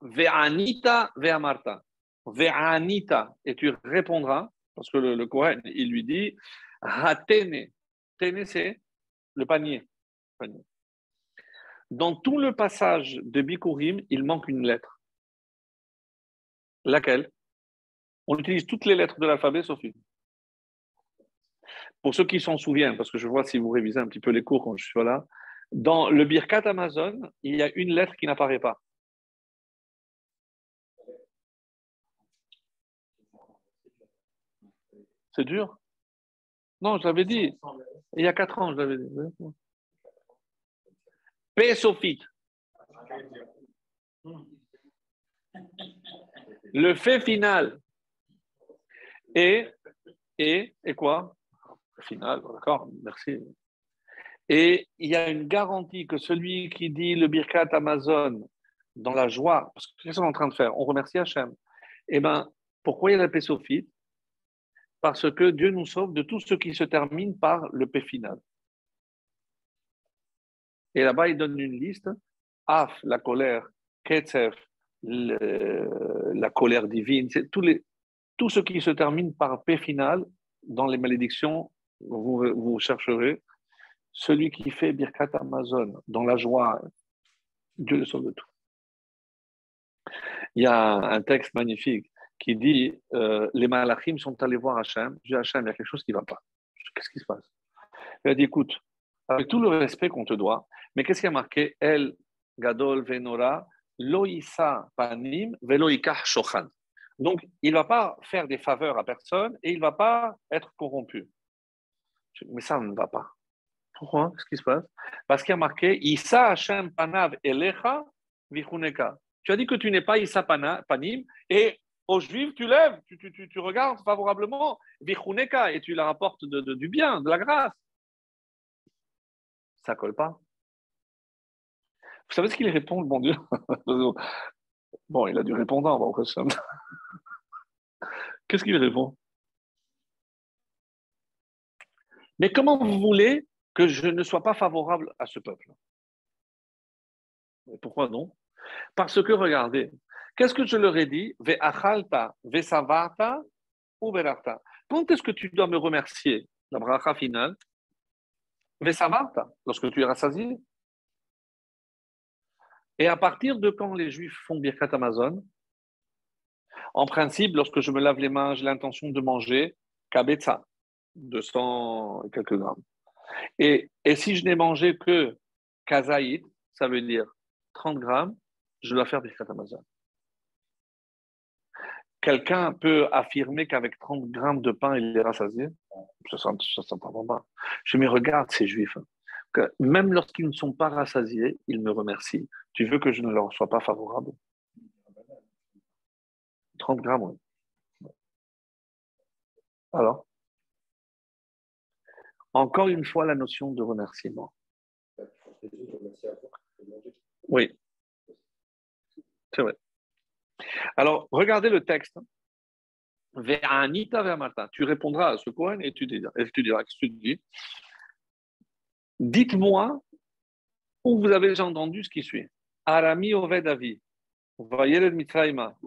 Ve'anita ve'amarta. Ve'anita, et tu répondras, parce que le, Kohen, il lui dit, Hatene. Tene, c'est le panier. Dans tout le passage de Bikurim, il manque une lettre. Laquelle? On utilise toutes les lettres de l'alphabet une. Pour ceux qui s'en souviennent, parce que je vois si vous révisez un petit peu les cours quand je suis là, dans le Birkat Amazon, il y a une lettre qui n'apparaît pas. C'est dur? Non, je l'avais dit. Il y a quatre ans, je l'avais dit. P-sophite. Le fait final. Et, et, et quoi? Final, d'accord, merci. Et il y a une garantie que celui qui dit le Birkat Amazon dans la joie, parce que qu'est-ce qu'on est en train de faire? On remercie Hachem. Eh bien, pourquoi il y a la paix sophite Parce que Dieu nous sauve de tout ce qui se termine par le paix final. Et là-bas, il donne une liste Af, la colère, Ketzef, la colère divine, c'est tous les, tout ce qui se termine par paix final dans les malédictions, vous, chercherez celui qui fait Birkat Amazon dans la joie, Dieu le sauve de tout. Il y a un texte magnifique qui dit euh, Les malachim sont allés voir Hachem. Je dis Hachem, il y a quelque chose qui ne va pas. Qu'est-ce qui se passe? Il a dit Écoute, avec tout le respect qu'on te doit, mais qu'est-ce qui a marqué? El Gadol Venora Loïsa Panim Veloïkah Shochan. Donc, il ne va pas faire des faveurs à personne et il ne va pas être corrompu. Mais ça ne va pas. Pourquoi? Qu'est-ce qui se passe? Parce qu'il y a marqué Issa Hashem Panav Elecha Vichuneka. Tu as dit que tu n'es pas Issa Panim et aux Juifs, tu lèves, tu, regardes favorablement Vichuneka et tu la rapportes de, du bien, de la grâce. Ça colle pas. Vous savez ce qu'il répond, le bon Dieu? *laughs* Bon, il a du répondant, bon, Qu'est-ce qu'il répond? Mais comment vous voulez que je ne sois pas favorable à ce peuple? Pourquoi non? Parce que, regardez, qu'est-ce que je leur ai dit? Ve'achalta, ve'savarta ou ve'rarta. Quand est-ce que tu dois me remercier La bracha finale? Ve'savarta, lorsque tu es rassasié. Et à partir de quand les Juifs font Birkat Amazon? En principe, lorsque je me lave les mains, j'ai l'intention de manger kabetza, 200 et quelques grammes. Et, si je n'ai mangé que kazaïd, ça veut dire 30 grammes, je dois faire Birkat Amazon. Quelqu'un peut affirmer qu'avec 30 grammes de pain, il est rassasié? Ça ne s'entend pas. Je me regarde ces juifs que même lorsqu'ils ne sont pas rassasiés, ils me remercient. Tu veux que je ne leur sois pas favorable? 30 grammes. Alors Encore une fois, la notion de remerciement. Oui, c'est vrai. Alors, regardez le texte. Tu répondras à ce point et tu diras, et tu diras tu dis? Dites-moi où vous avez entendu ce qui suit. Arami Oved Avi, Vayered Mitraima,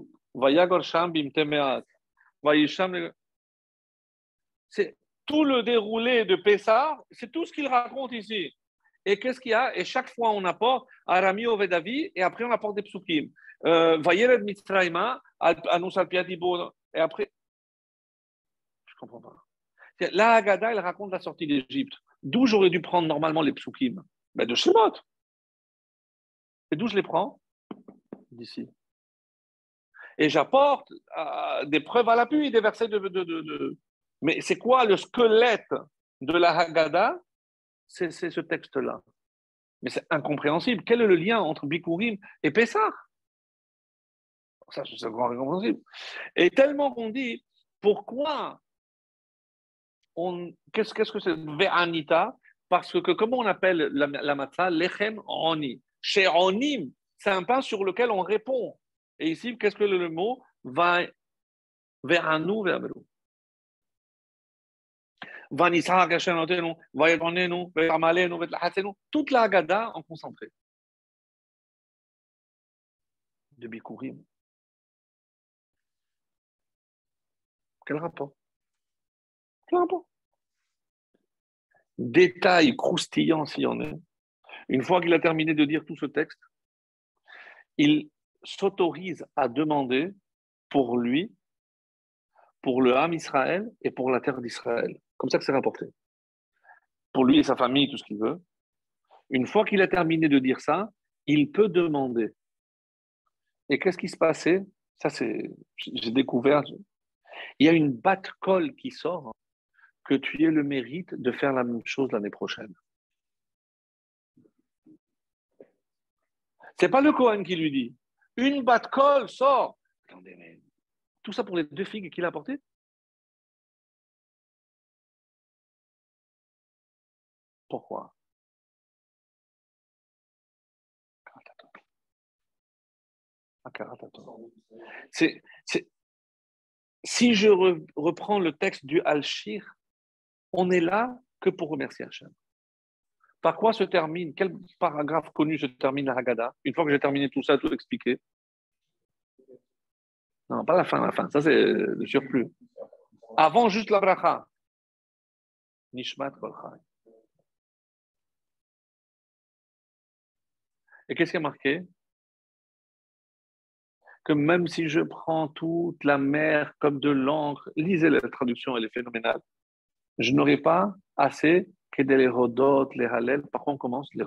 C'est tout le déroulé de Pessah, c'est tout ce qu'il raconte ici. Et qu'est-ce qu'il y a? Et chaque fois, on apporte Arami Oved Avi et après, on apporte des psukim. Euh, Vayered Mitraima, Anus Alpiadibo, et après. Je ne comprends pas. La Haggadah, elle raconte la sortie d'Égypte. D'où j'aurais dû prendre normalement les psukim? Ben De Shemot. Et d'où je les prends? D'ici. Et j'apporte euh, des preuves à l'appui, des versets de. de, Mais c'est quoi le squelette de la Haggadah? C'est ce texte-là. Mais c'est incompréhensible. Quel est le lien entre Bikurim et Pessah? Ça, c'est incompréhensible. Et tellement qu'on dit, pourquoi qu'est-ce, que c'est Ve'anita? Parce que comment on appelle la, la matzah? Lechem oni. C'est un pain sur lequel on répond. Et ici, qu'est-ce que le, mot Va ve'anu ve'amelu. Toute la Haggadah en concentré. de Bikurim. Quel rapport? Quel rapport? Détail croustillant s'il y en est. Une fois qu'il a terminé de dire tout ce texte, il s'autorise à demander pour lui, pour le Ham Israël et pour la terre d'Israël. Comme ça que c'est rapporté. Pour lui et sa famille, tout ce qu'il veut. Une fois qu'il a terminé de dire ça, il peut demander. Et qu'est-ce qui se passait? Ça, c'est, j'ai découvert. Il y a une batte colle qui sort que tu aies le mérite de faire la même chose l'année prochaine. C'est pas le Cohen qui lui dit. Une batte colle sort. Attendez, mais tout ça pour les deux figues qu'il a apportées? Pourquoi? C'est, si je reprends le texte du Al-Shir, on est là que pour remercier Hachem. Par quoi se termine, quel paragraphe connu se termine la Haggadah? Une fois que j'ai terminé tout ça, tout expliqué. Non, pas la fin, la fin, ça c'est le surplus. Avant juste la bracha. Nishmat Et qu'est-ce qui a marqué? Que même si je prends toute la mer comme de l'encre, lisez la traduction, elle est phénoménale, je n'aurai pas assez que des les les halel. Par contre, on commence les.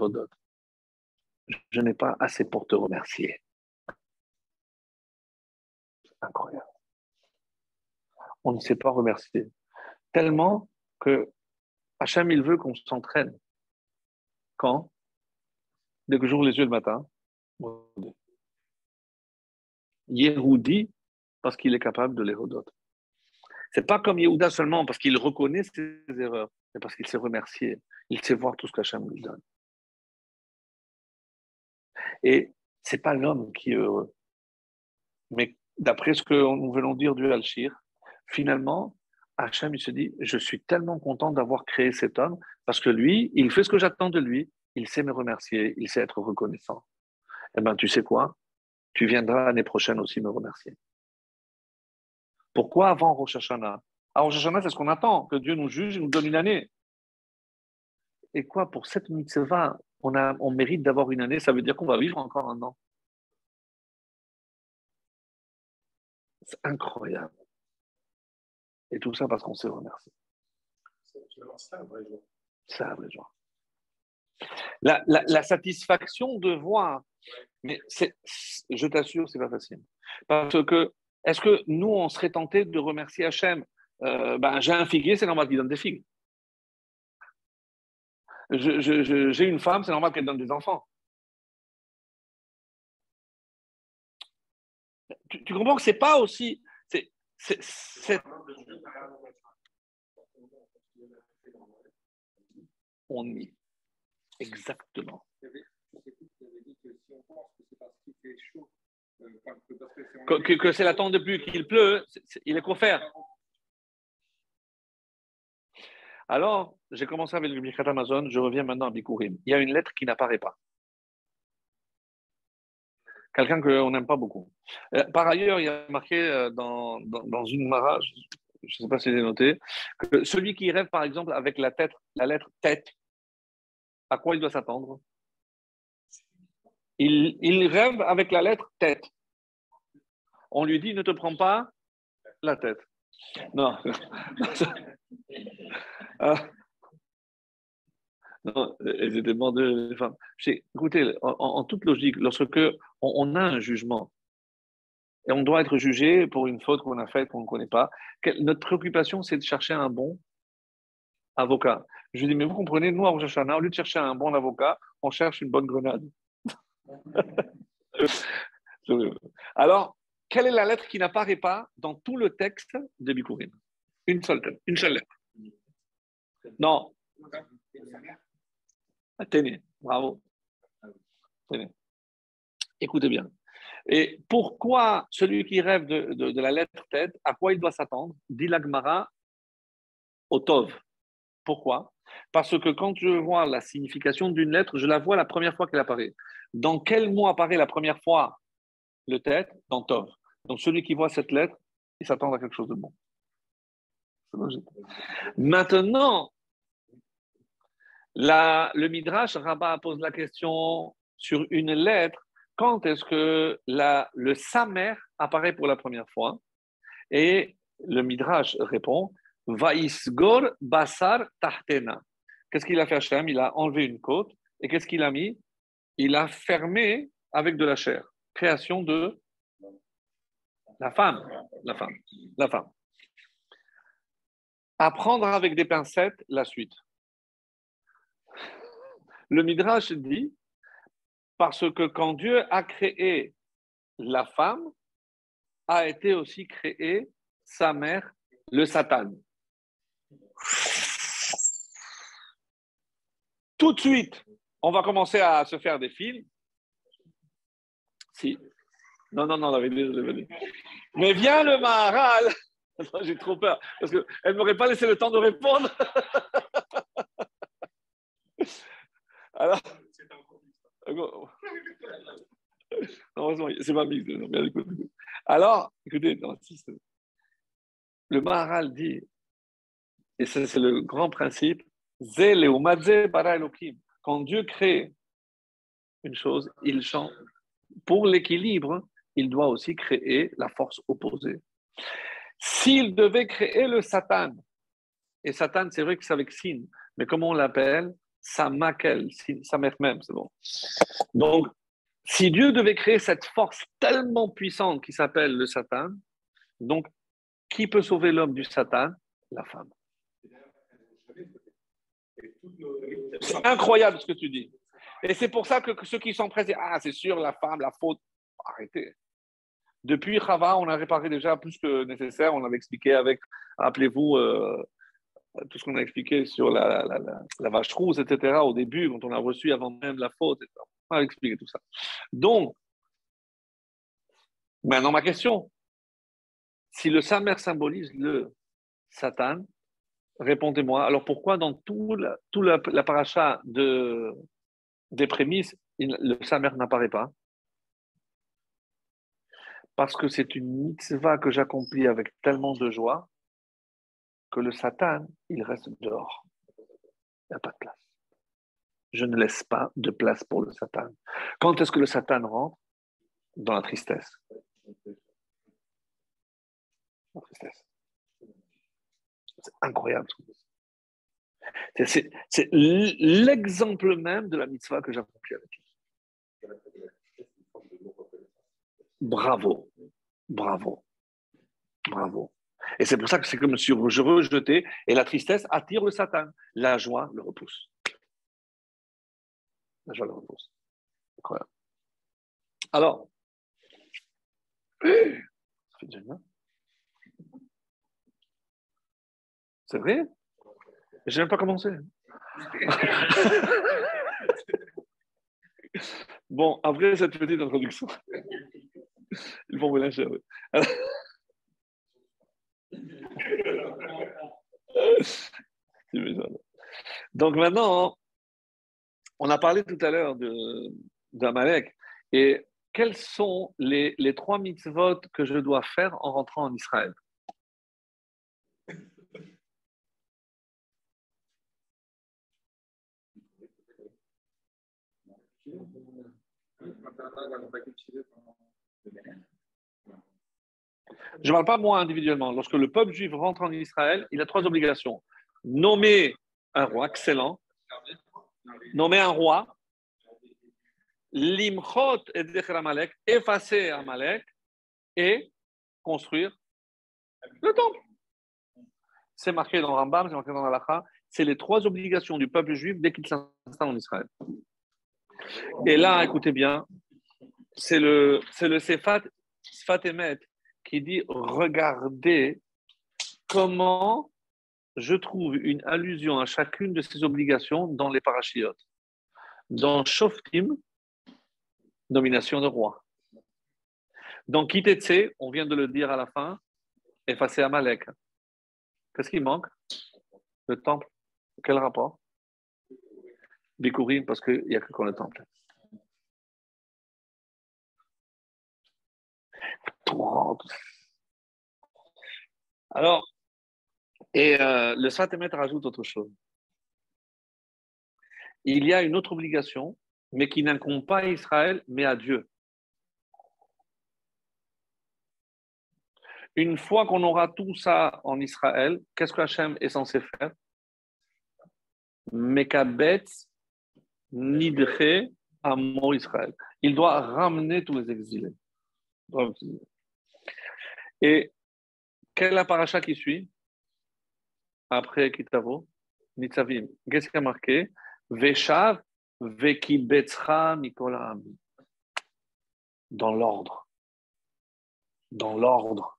Je n'ai pas assez pour te remercier. Incroyable. On ne sait pas remercier. Tellement que Hacham, il veut qu'on s'entraîne. Quand? Dès que j'ouvre les yeux le matin, Yehudi parce qu'il est capable de les Ce C'est pas comme Yehuda seulement parce qu'il reconnaît ses erreurs, parce qu'il sait remercier, il sait voir tout ce qu'Hachem lui donne. Et c'est pas l'homme qui est heureux. Mais d'après ce que nous venons dire du Al-Shir, finalement, Hachem, il se dit, je suis tellement content d'avoir créé cet homme parce que lui, il fait ce que j'attends de lui, il sait me remercier, il sait être reconnaissant. Eh bien, tu sais quoi? Tu viendras l'année prochaine aussi me remercier. Pourquoi avant Rosh Hashanah Rosh Hashanah, c'est ce qu'on attend, que Dieu nous juge et nous donne une année. Et quoi, pour cette mitzvah, on, a, on mérite d'avoir une année, ça veut dire qu'on va vivre encore un an. C'est incroyable. Et tout ça parce qu'on s'est remercié. C'est un vrai jour. La, la, la, satisfaction de voir mais je t'assure, c'est pas facile. Parce que, est-ce que nous, on serait tenté de remercier Hachem? Euh, ben, J'ai un figuier, c'est normal qu'il donne des figues. J'ai une femme, c'est normal qu'elle donne des enfants. Tu, comprends que c'est pas aussi. C'est, On y. Exactement que c'est la temps depuis qu'il pleut, il est couvert. Alors, j'ai commencé avec le Birkat Amazon, je reviens maintenant à Bikurim. Il y a une lettre qui n'apparaît pas. Quelqu'un qu'on n'aime pas beaucoup. Euh, par ailleurs, il y a marqué euh, dans, une mara, je ne sais pas si c'est noté, que celui qui rêve, par exemple, avec la, tête, la lettre tête, à quoi il doit s'attendre? Il, rêve avec la lettre tête. On lui dit ne te prends pas la tête. Non. *laughs* ah. Non, elles étaient les femmes. Écoutez, en, toute logique, lorsque on, a un jugement et on doit être jugé pour une faute qu'on a faite, qu'on ne connaît pas, notre préoccupation, c'est de chercher un bon avocat. Je lui dis, mais vous comprenez, nous, à au lieu de chercher un bon avocat, on cherche une bonne grenade. *laughs* Alors, quelle est la lettre qui n'apparaît pas dans tout le texte de Bikurim? Une seule, une seule lettre. Non. Tenez, bravo. Écoutez bien. Et pourquoi celui qui rêve de, la lettre tête, à quoi il doit s'attendre? Dit l'Agmara au Tov. Pourquoi? Parce que quand je vois la signification d'une lettre, je la vois la première fois qu'elle apparaît. Dans quel mot apparaît la première fois le tête dans Tov. Donc celui qui voit cette lettre, il s'attend à quelque chose de bon. Maintenant, le Midrash Rabbah pose la question sur une lettre quand est-ce que le Samer apparaît pour la première fois? Et le Midrash répond Vaisgor Basar Tahtena. Qu'est-ce qu'il a fait Hachem? Il a enlevé une côte et qu'est-ce qu'il a mis? Il a fermé avec de la chair. Création de la femme. La femme. La femme. Apprendre avec des pincettes la suite. Le Midrash dit parce que quand Dieu a créé la femme, a été aussi créé sa mère, le Satan. Tout de suite, on va commencer à se faire des films. Si. Non, non, non, désolé. Mais viens le Maharal. *laughs* J'ai trop peur, parce qu'elle ne m'aurait pas laissé le temps de répondre. *laughs* Alors, Heureusement, c'est pas mixte. Alors, écoutez, le Maharal dit, et c'est le grand principe, quand Dieu crée une chose, il chante. Pour l'équilibre, il doit aussi créer la force opposée. S'il devait créer le Satan, et Satan, c'est vrai que c'est avec Sin, mais comment on l'appelle? Samakel, mère même, c'est bon. Donc, si Dieu devait créer cette force tellement puissante qui s'appelle le Satan, donc qui peut sauver l'homme du Satan? La femme. C'est incroyable ce que tu dis. Et c'est pour ça que, ceux qui sont disent Ah, c'est sûr, la femme, la faute. Arrêtez. Depuis Chava, on a réparé déjà plus que nécessaire. On avait expliqué avec, rappelez-vous, euh, tout ce qu'on a expliqué sur la, la, vache rousse, etc., au début, quand on a reçu avant même la faute, on a expliqué tout ça. Donc, maintenant ma question, si le Samer symbolise le Satan, répondez-moi, alors pourquoi dans tout la, tout la, de, des prémices, le Samer n'apparaît pas? Parce que c'est une mitzvah que j'accomplis avec tellement de joie que le Satan, il reste dehors. Il n'y a pas de place. Je ne laisse pas de place pour le Satan. Quand est-ce que le Satan rentre? Dans la tristesse. La tristesse. C'est incroyable. C'est l'exemple même de la mitzvah que j'accomplis avec lui. Bravo, bravo, bravo. Et c'est pour ça que c'est comme si je rejetais, et la tristesse attire le Satan. La joie le repousse. La joie le repousse. Incroyable. Alors, ça fait déjà C'est vrai? Je n'ai même pas commencé. *laughs* bon, après cette petite introduction, *laughs* ils vont me lâcher. Donc maintenant, on a parlé tout à l'heure d'Amalek. Et quels sont les, les trois mitzvot que je dois faire en rentrant en Israël? Je ne parle pas moi individuellement. Lorsque le peuple juif rentre en Israël, il a trois obligations. Nommer un roi, excellent. Nommer un roi. Limchot et Amalek, effacer Amalek et construire le temple. C'est marqué dans Rambam, c'est marqué dans l'Alacha. C'est les trois obligations du peuple juif dès qu'il s'installe en Israël. Et là, écoutez bien, c'est le, c'est le Sefat, Sfat qui dit regardez comment je trouve une allusion à chacune de ces obligations dans les parachiotes. Dans Shoftim, nomination de roi. Dans Kitetse, on vient de le dire à la fin, effacer Amalek. Qu'est-ce qui manque? Le temple? Quel rapport? Bikurim, parce qu'il n'y a que quand le temple. Alors, et euh, le Sfatemet rajoute autre chose. Il y a une autre obligation, mais qui n'incombe pas à Israël, mais à Dieu. Une fois qu'on aura tout ça en Israël, qu'est-ce que Hachem est censé faire? Mekabetz nidre Israël. Il doit ramener tous les exilés. Et quelle est la paracha qui suit? Après Kitavo, Nitzavim. Qu'est-ce qui a marqué? Veshav Vekibetzra Mikola Dans l'ordre. Dans l'ordre.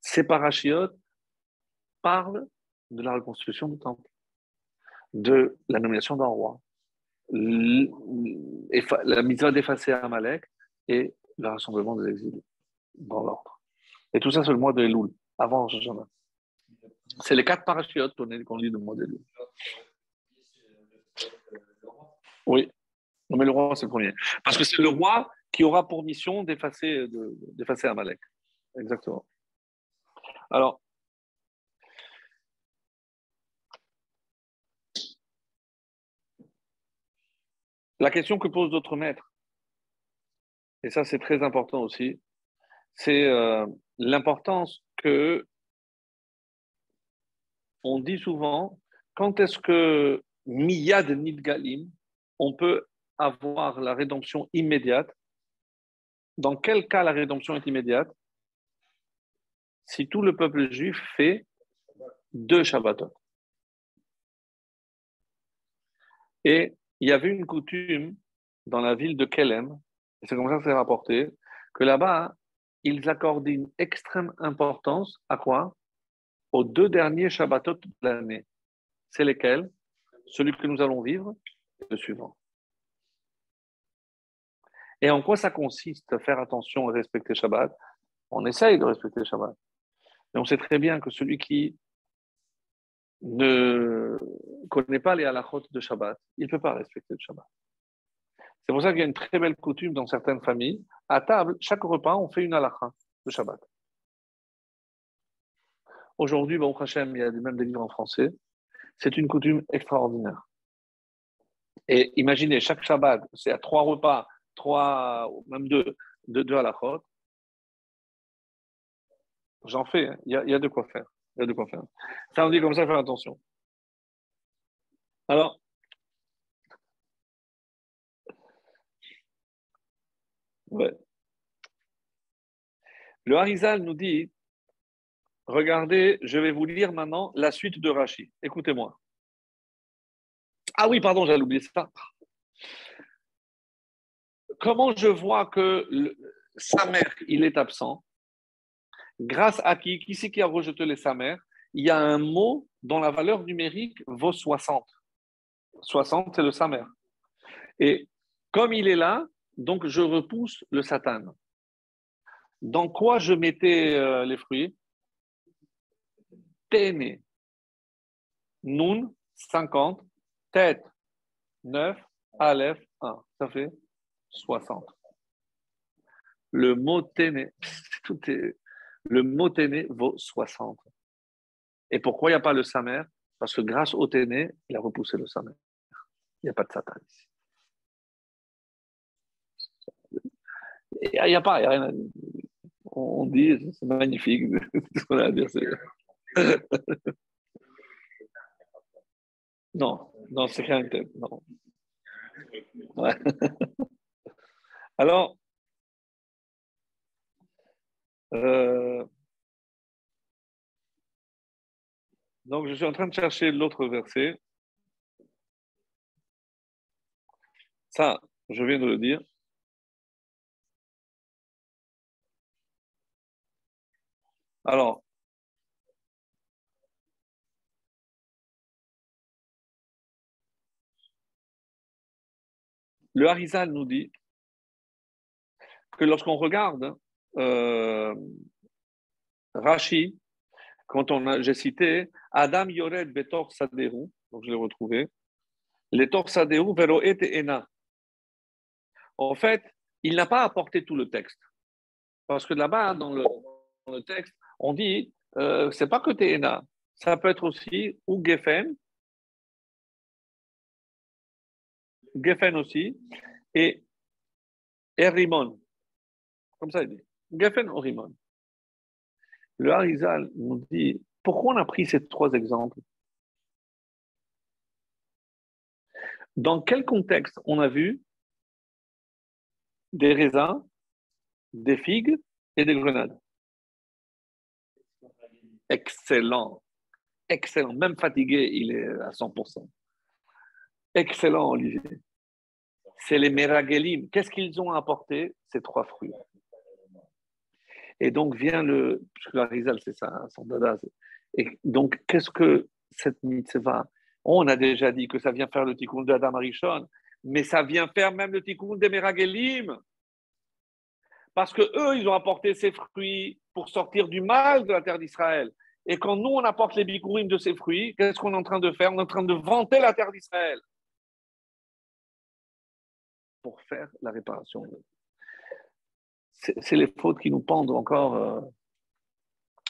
Ces parachiotes parlent de la reconstruction du temple, de la nomination d'un roi, la mitzvah d'effacer Amalek et le rassemblement des exilés dans l'ordre. Et tout ça, c'est le mois de Elul, avant Shoshana. C'est les quatre parachutes qu'on lit de Elul. Oui, non, mais le roi, c'est le premier. Parce que c'est le roi qui aura pour mission d'effacer, d'effacer Amalek. Exactement. Alors, la question que posent d'autres maîtres, et ça c'est très important aussi, c'est euh, l'importance que on dit souvent quand est-ce que miyad nidgalim, on peut avoir la rédemption immédiate? Dans quel cas la rédemption est immédiate? Si tout le peuple juif fait deux Shabbatot. Et il y avait une coutume dans la ville de Kelem, c'est comme ça que c'est rapporté, que là-bas, ils accordaient une extrême importance à quoi? Aux deux derniers Shabbatot de l'année. C'est lesquels? Celui que nous allons vivre et le suivant. Et en quoi ça consiste Faire attention et respecter Shabbat? On essaye de respecter Shabbat. Mais on sait très bien que celui qui ne connaît pas les halachot de Shabbat, il ne peut pas respecter le Shabbat. C'est pour ça qu'il y a une très belle coutume dans certaines familles. À table, chaque repas, on fait une halakha de Shabbat. Aujourd'hui, bon, Hachem, il y a même des livres en français. C'est une coutume extraordinaire. Et imaginez, chaque Shabbat, c'est à trois repas, trois, même deux, de deux halachot. J'en fais, hein. il y a de quoi faire. Il y a de quoi faire. Ça, on dit comme ça, faire attention. Alors, Le Harizal nous dit, regardez, je vais vous lire maintenant la suite de Rashi. Écoutez-moi. Ah oui, pardon, j'allais oublier ça. Comment je vois que sa mère, il est absent? Grâce à qui? Qui c'est qui a rejeté les sa mère? Il y a un mot dont la valeur numérique vaut 60. 60, c'est le sa mère. Et comme il est là, donc je repousse le Satan. Dans quoi je mettais euh, les fruits? Téné. Nun, 50. Tête, 9. Aleph, 1. Ça fait 60. Le mot téné, *laughs* le mot téné vaut 60. Et pourquoi il n'y a pas le samer? Parce que grâce au téné, il a repoussé le samer. Il n'y a pas de Satan ici. Il n'y a, pas, il n'y a rien à dire. On dit, c'est magnifique, *laughs* ce qu'on a à dire. Non, non, c'est rien tête, non. *laughs* Alors, euh, donc je suis en train de chercher l'autre verset. Ça, je viens de le dire. Alors, le Harizal nous dit que lorsqu'on regarde euh, Rashi, quand on a, j'ai cité Adam Yored Betor Saderu, donc je l'ai retrouvé, les Tor Saderu Vero et Ena. En fait, il n'a pas apporté tout le texte. Parce que là-bas, dans le, texte, on dit, euh, c'est pas que Téhéna, ça peut être aussi ou Geffen, Geffen aussi, et Erimon. Comme ça, il dit. Geffen ou Rimon. Le Harizal nous dit pourquoi on a pris ces trois exemples? Dans quel contexte on a vu des raisins, des figues et des grenades? Excellent. Excellent. Même fatigué, il est à 100%. Excellent, Olivier. C'est les Meragelim. Qu'est-ce qu'ils ont apporté? Ces trois fruits. Et donc vient le. Parce que la Rizal, c'est ça, hein, son dada. Et donc, qu'est-ce que cette mitzvah? On a déjà dit que ça vient faire le tikkun d'Adam Arishon, mais ça vient faire même le tikkun des Meragelim. Parce que eux, ils ont apporté ces fruits pour sortir du mal de la terre d'Israël. Et quand nous, on apporte les bikurim de ces fruits, qu'est-ce qu'on est en train de faire? On est en train de vanter la terre d'Israël pour faire la réparation c'est les fautes qui nous pendent encore euh,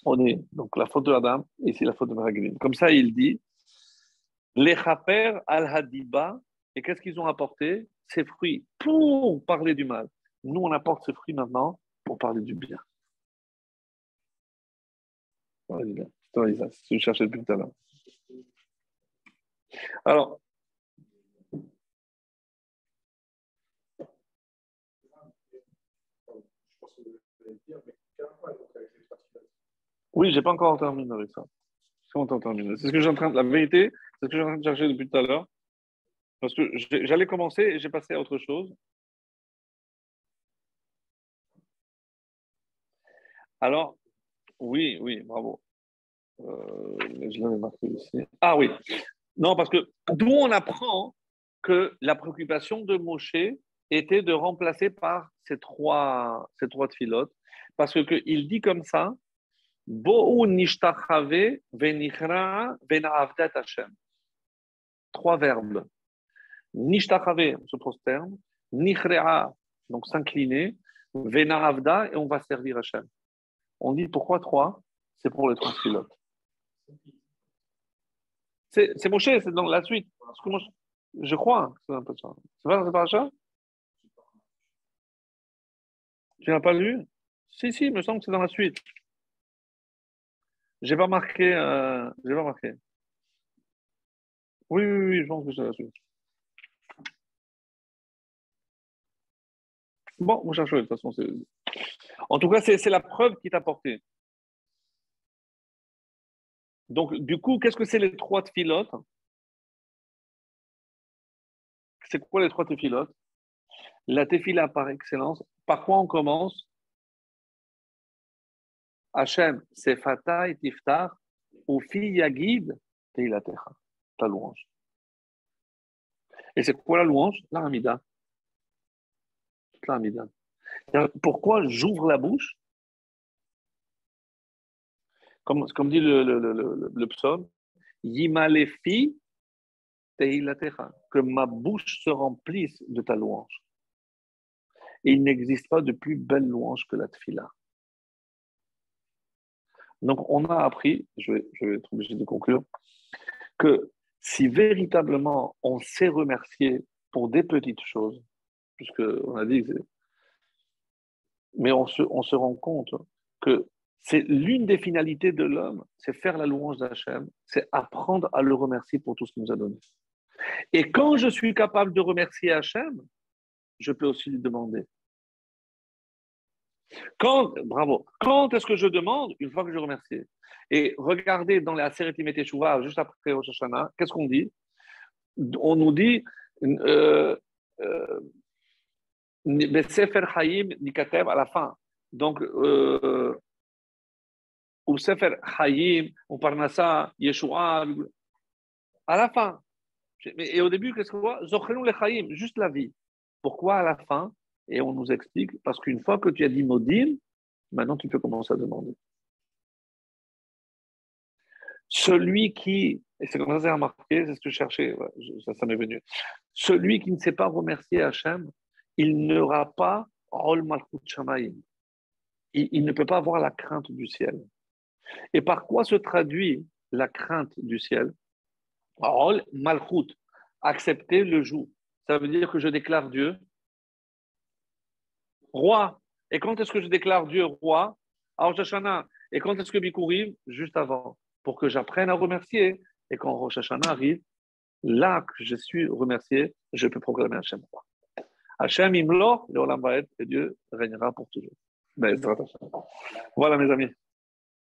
au nez. Donc la faute de Adam, et c'est la faute de Meraglim. Comme ça, il dit les al-hadiba, et qu'est-ce qu'ils ont apporté? Ces fruits pour parler du mal. Nous, on apporte ces fruits maintenant pour parler du bien. C'est ça, je cherchais depuis tout à l'heure. Alors, Oui, j'ai pas encore terminé avec ça. C'est ce que j'ai en train de... La vérité, c'est ce que j'ai en train de chercher depuis tout à l'heure. Parce que j'allais commencer et j'ai passé à autre chose. Alors, oui, oui, bravo. Euh, je l'avais marqué ici. Ah oui. Non, parce que d'où on apprend que la préoccupation de Moshe était de remplacer par ces trois, ces trois parce qu'il dit comme ça Trois verbes. Nishtachave, on se prosterne. Nichrea, donc s'incliner. Vena'avda, et on va servir Hachem. On dit pourquoi trois C'est pour les trois pilotes. C'est Moshe, c'est dans la suite. je crois, c'est un peu ça. C'est pas, c'est pas ça Tu n'as pas lu? Si, si, il me semble que c'est dans la suite. J'ai pas marqué. Euh, j'ai pas marqué. Oui, oui, oui, je pense que c'est la suite. Bon, vous cherchez, de toute façon. En tout cas, c'est la preuve qui t'a porté. Donc, du coup, qu'est-ce que c'est les trois filotes C'est quoi les trois téphilotes La téphila par excellence. Par quoi on commence? Hachem, c'est et Tiftar, ou Yagid, Teilatecha, ta louange. Et c'est quoi la louange? La Hamida. La Hamida. Pourquoi j'ouvre la bouche? Comme, dit le, psaume, Yimalefi que ma bouche se remplisse de ta louange. Et il n'existe pas de plus belle louange que la tfila. Donc, on a appris, je vais, être obligé de conclure, que si véritablement on sait remercier pour des petites choses, puisque on a dit, mais on se, on se rend compte que c'est l'une des finalités de l'homme, c'est faire la louange d'Hachem, c'est apprendre à le remercier pour tout ce qu'il nous a donné. Et quand je suis capable de remercier Hachem, je peux aussi lui demander. Quand, bravo, quand est-ce que je demande Une fois que je remercie. Et regardez dans la série Teshuva, juste après Rosh Hashanah, qu'est-ce qu'on dit? On nous dit euh, euh, Sefer Chaim Nikatev à la fin. Donc, ou Sefer Chaim, ou Parnassa, Yeshua, à la fin. Et au début, qu'est-ce qu'on voit Zochenu le Chaim, juste la vie. Pourquoi à la fin? Et on nous explique, parce qu'une fois que tu as dit Modim, maintenant tu peux commencer à demander. Celui qui, et c'est comme ça c'est remarqué, c'est ce que je cherchais, ça, ça m'est venu. Celui qui ne sait pas remercier Hachem, il n'aura pas il, ne peut pas avoir la crainte du ciel. Et par quoi se traduit la crainte du ciel? Accepter le joug. Ça veut dire que je déclare Dieu roi. Et quand est-ce que je déclare Dieu roi? Et quand est-ce que Bikurim Juste avant, pour que j'apprenne à remercier. Et quand Rosh Hashanah arrive, là que je suis remercié, je peux proclamer Hachem roi. Hachem imlo, le et Dieu régnera pour toujours. Ben, voilà mes amis.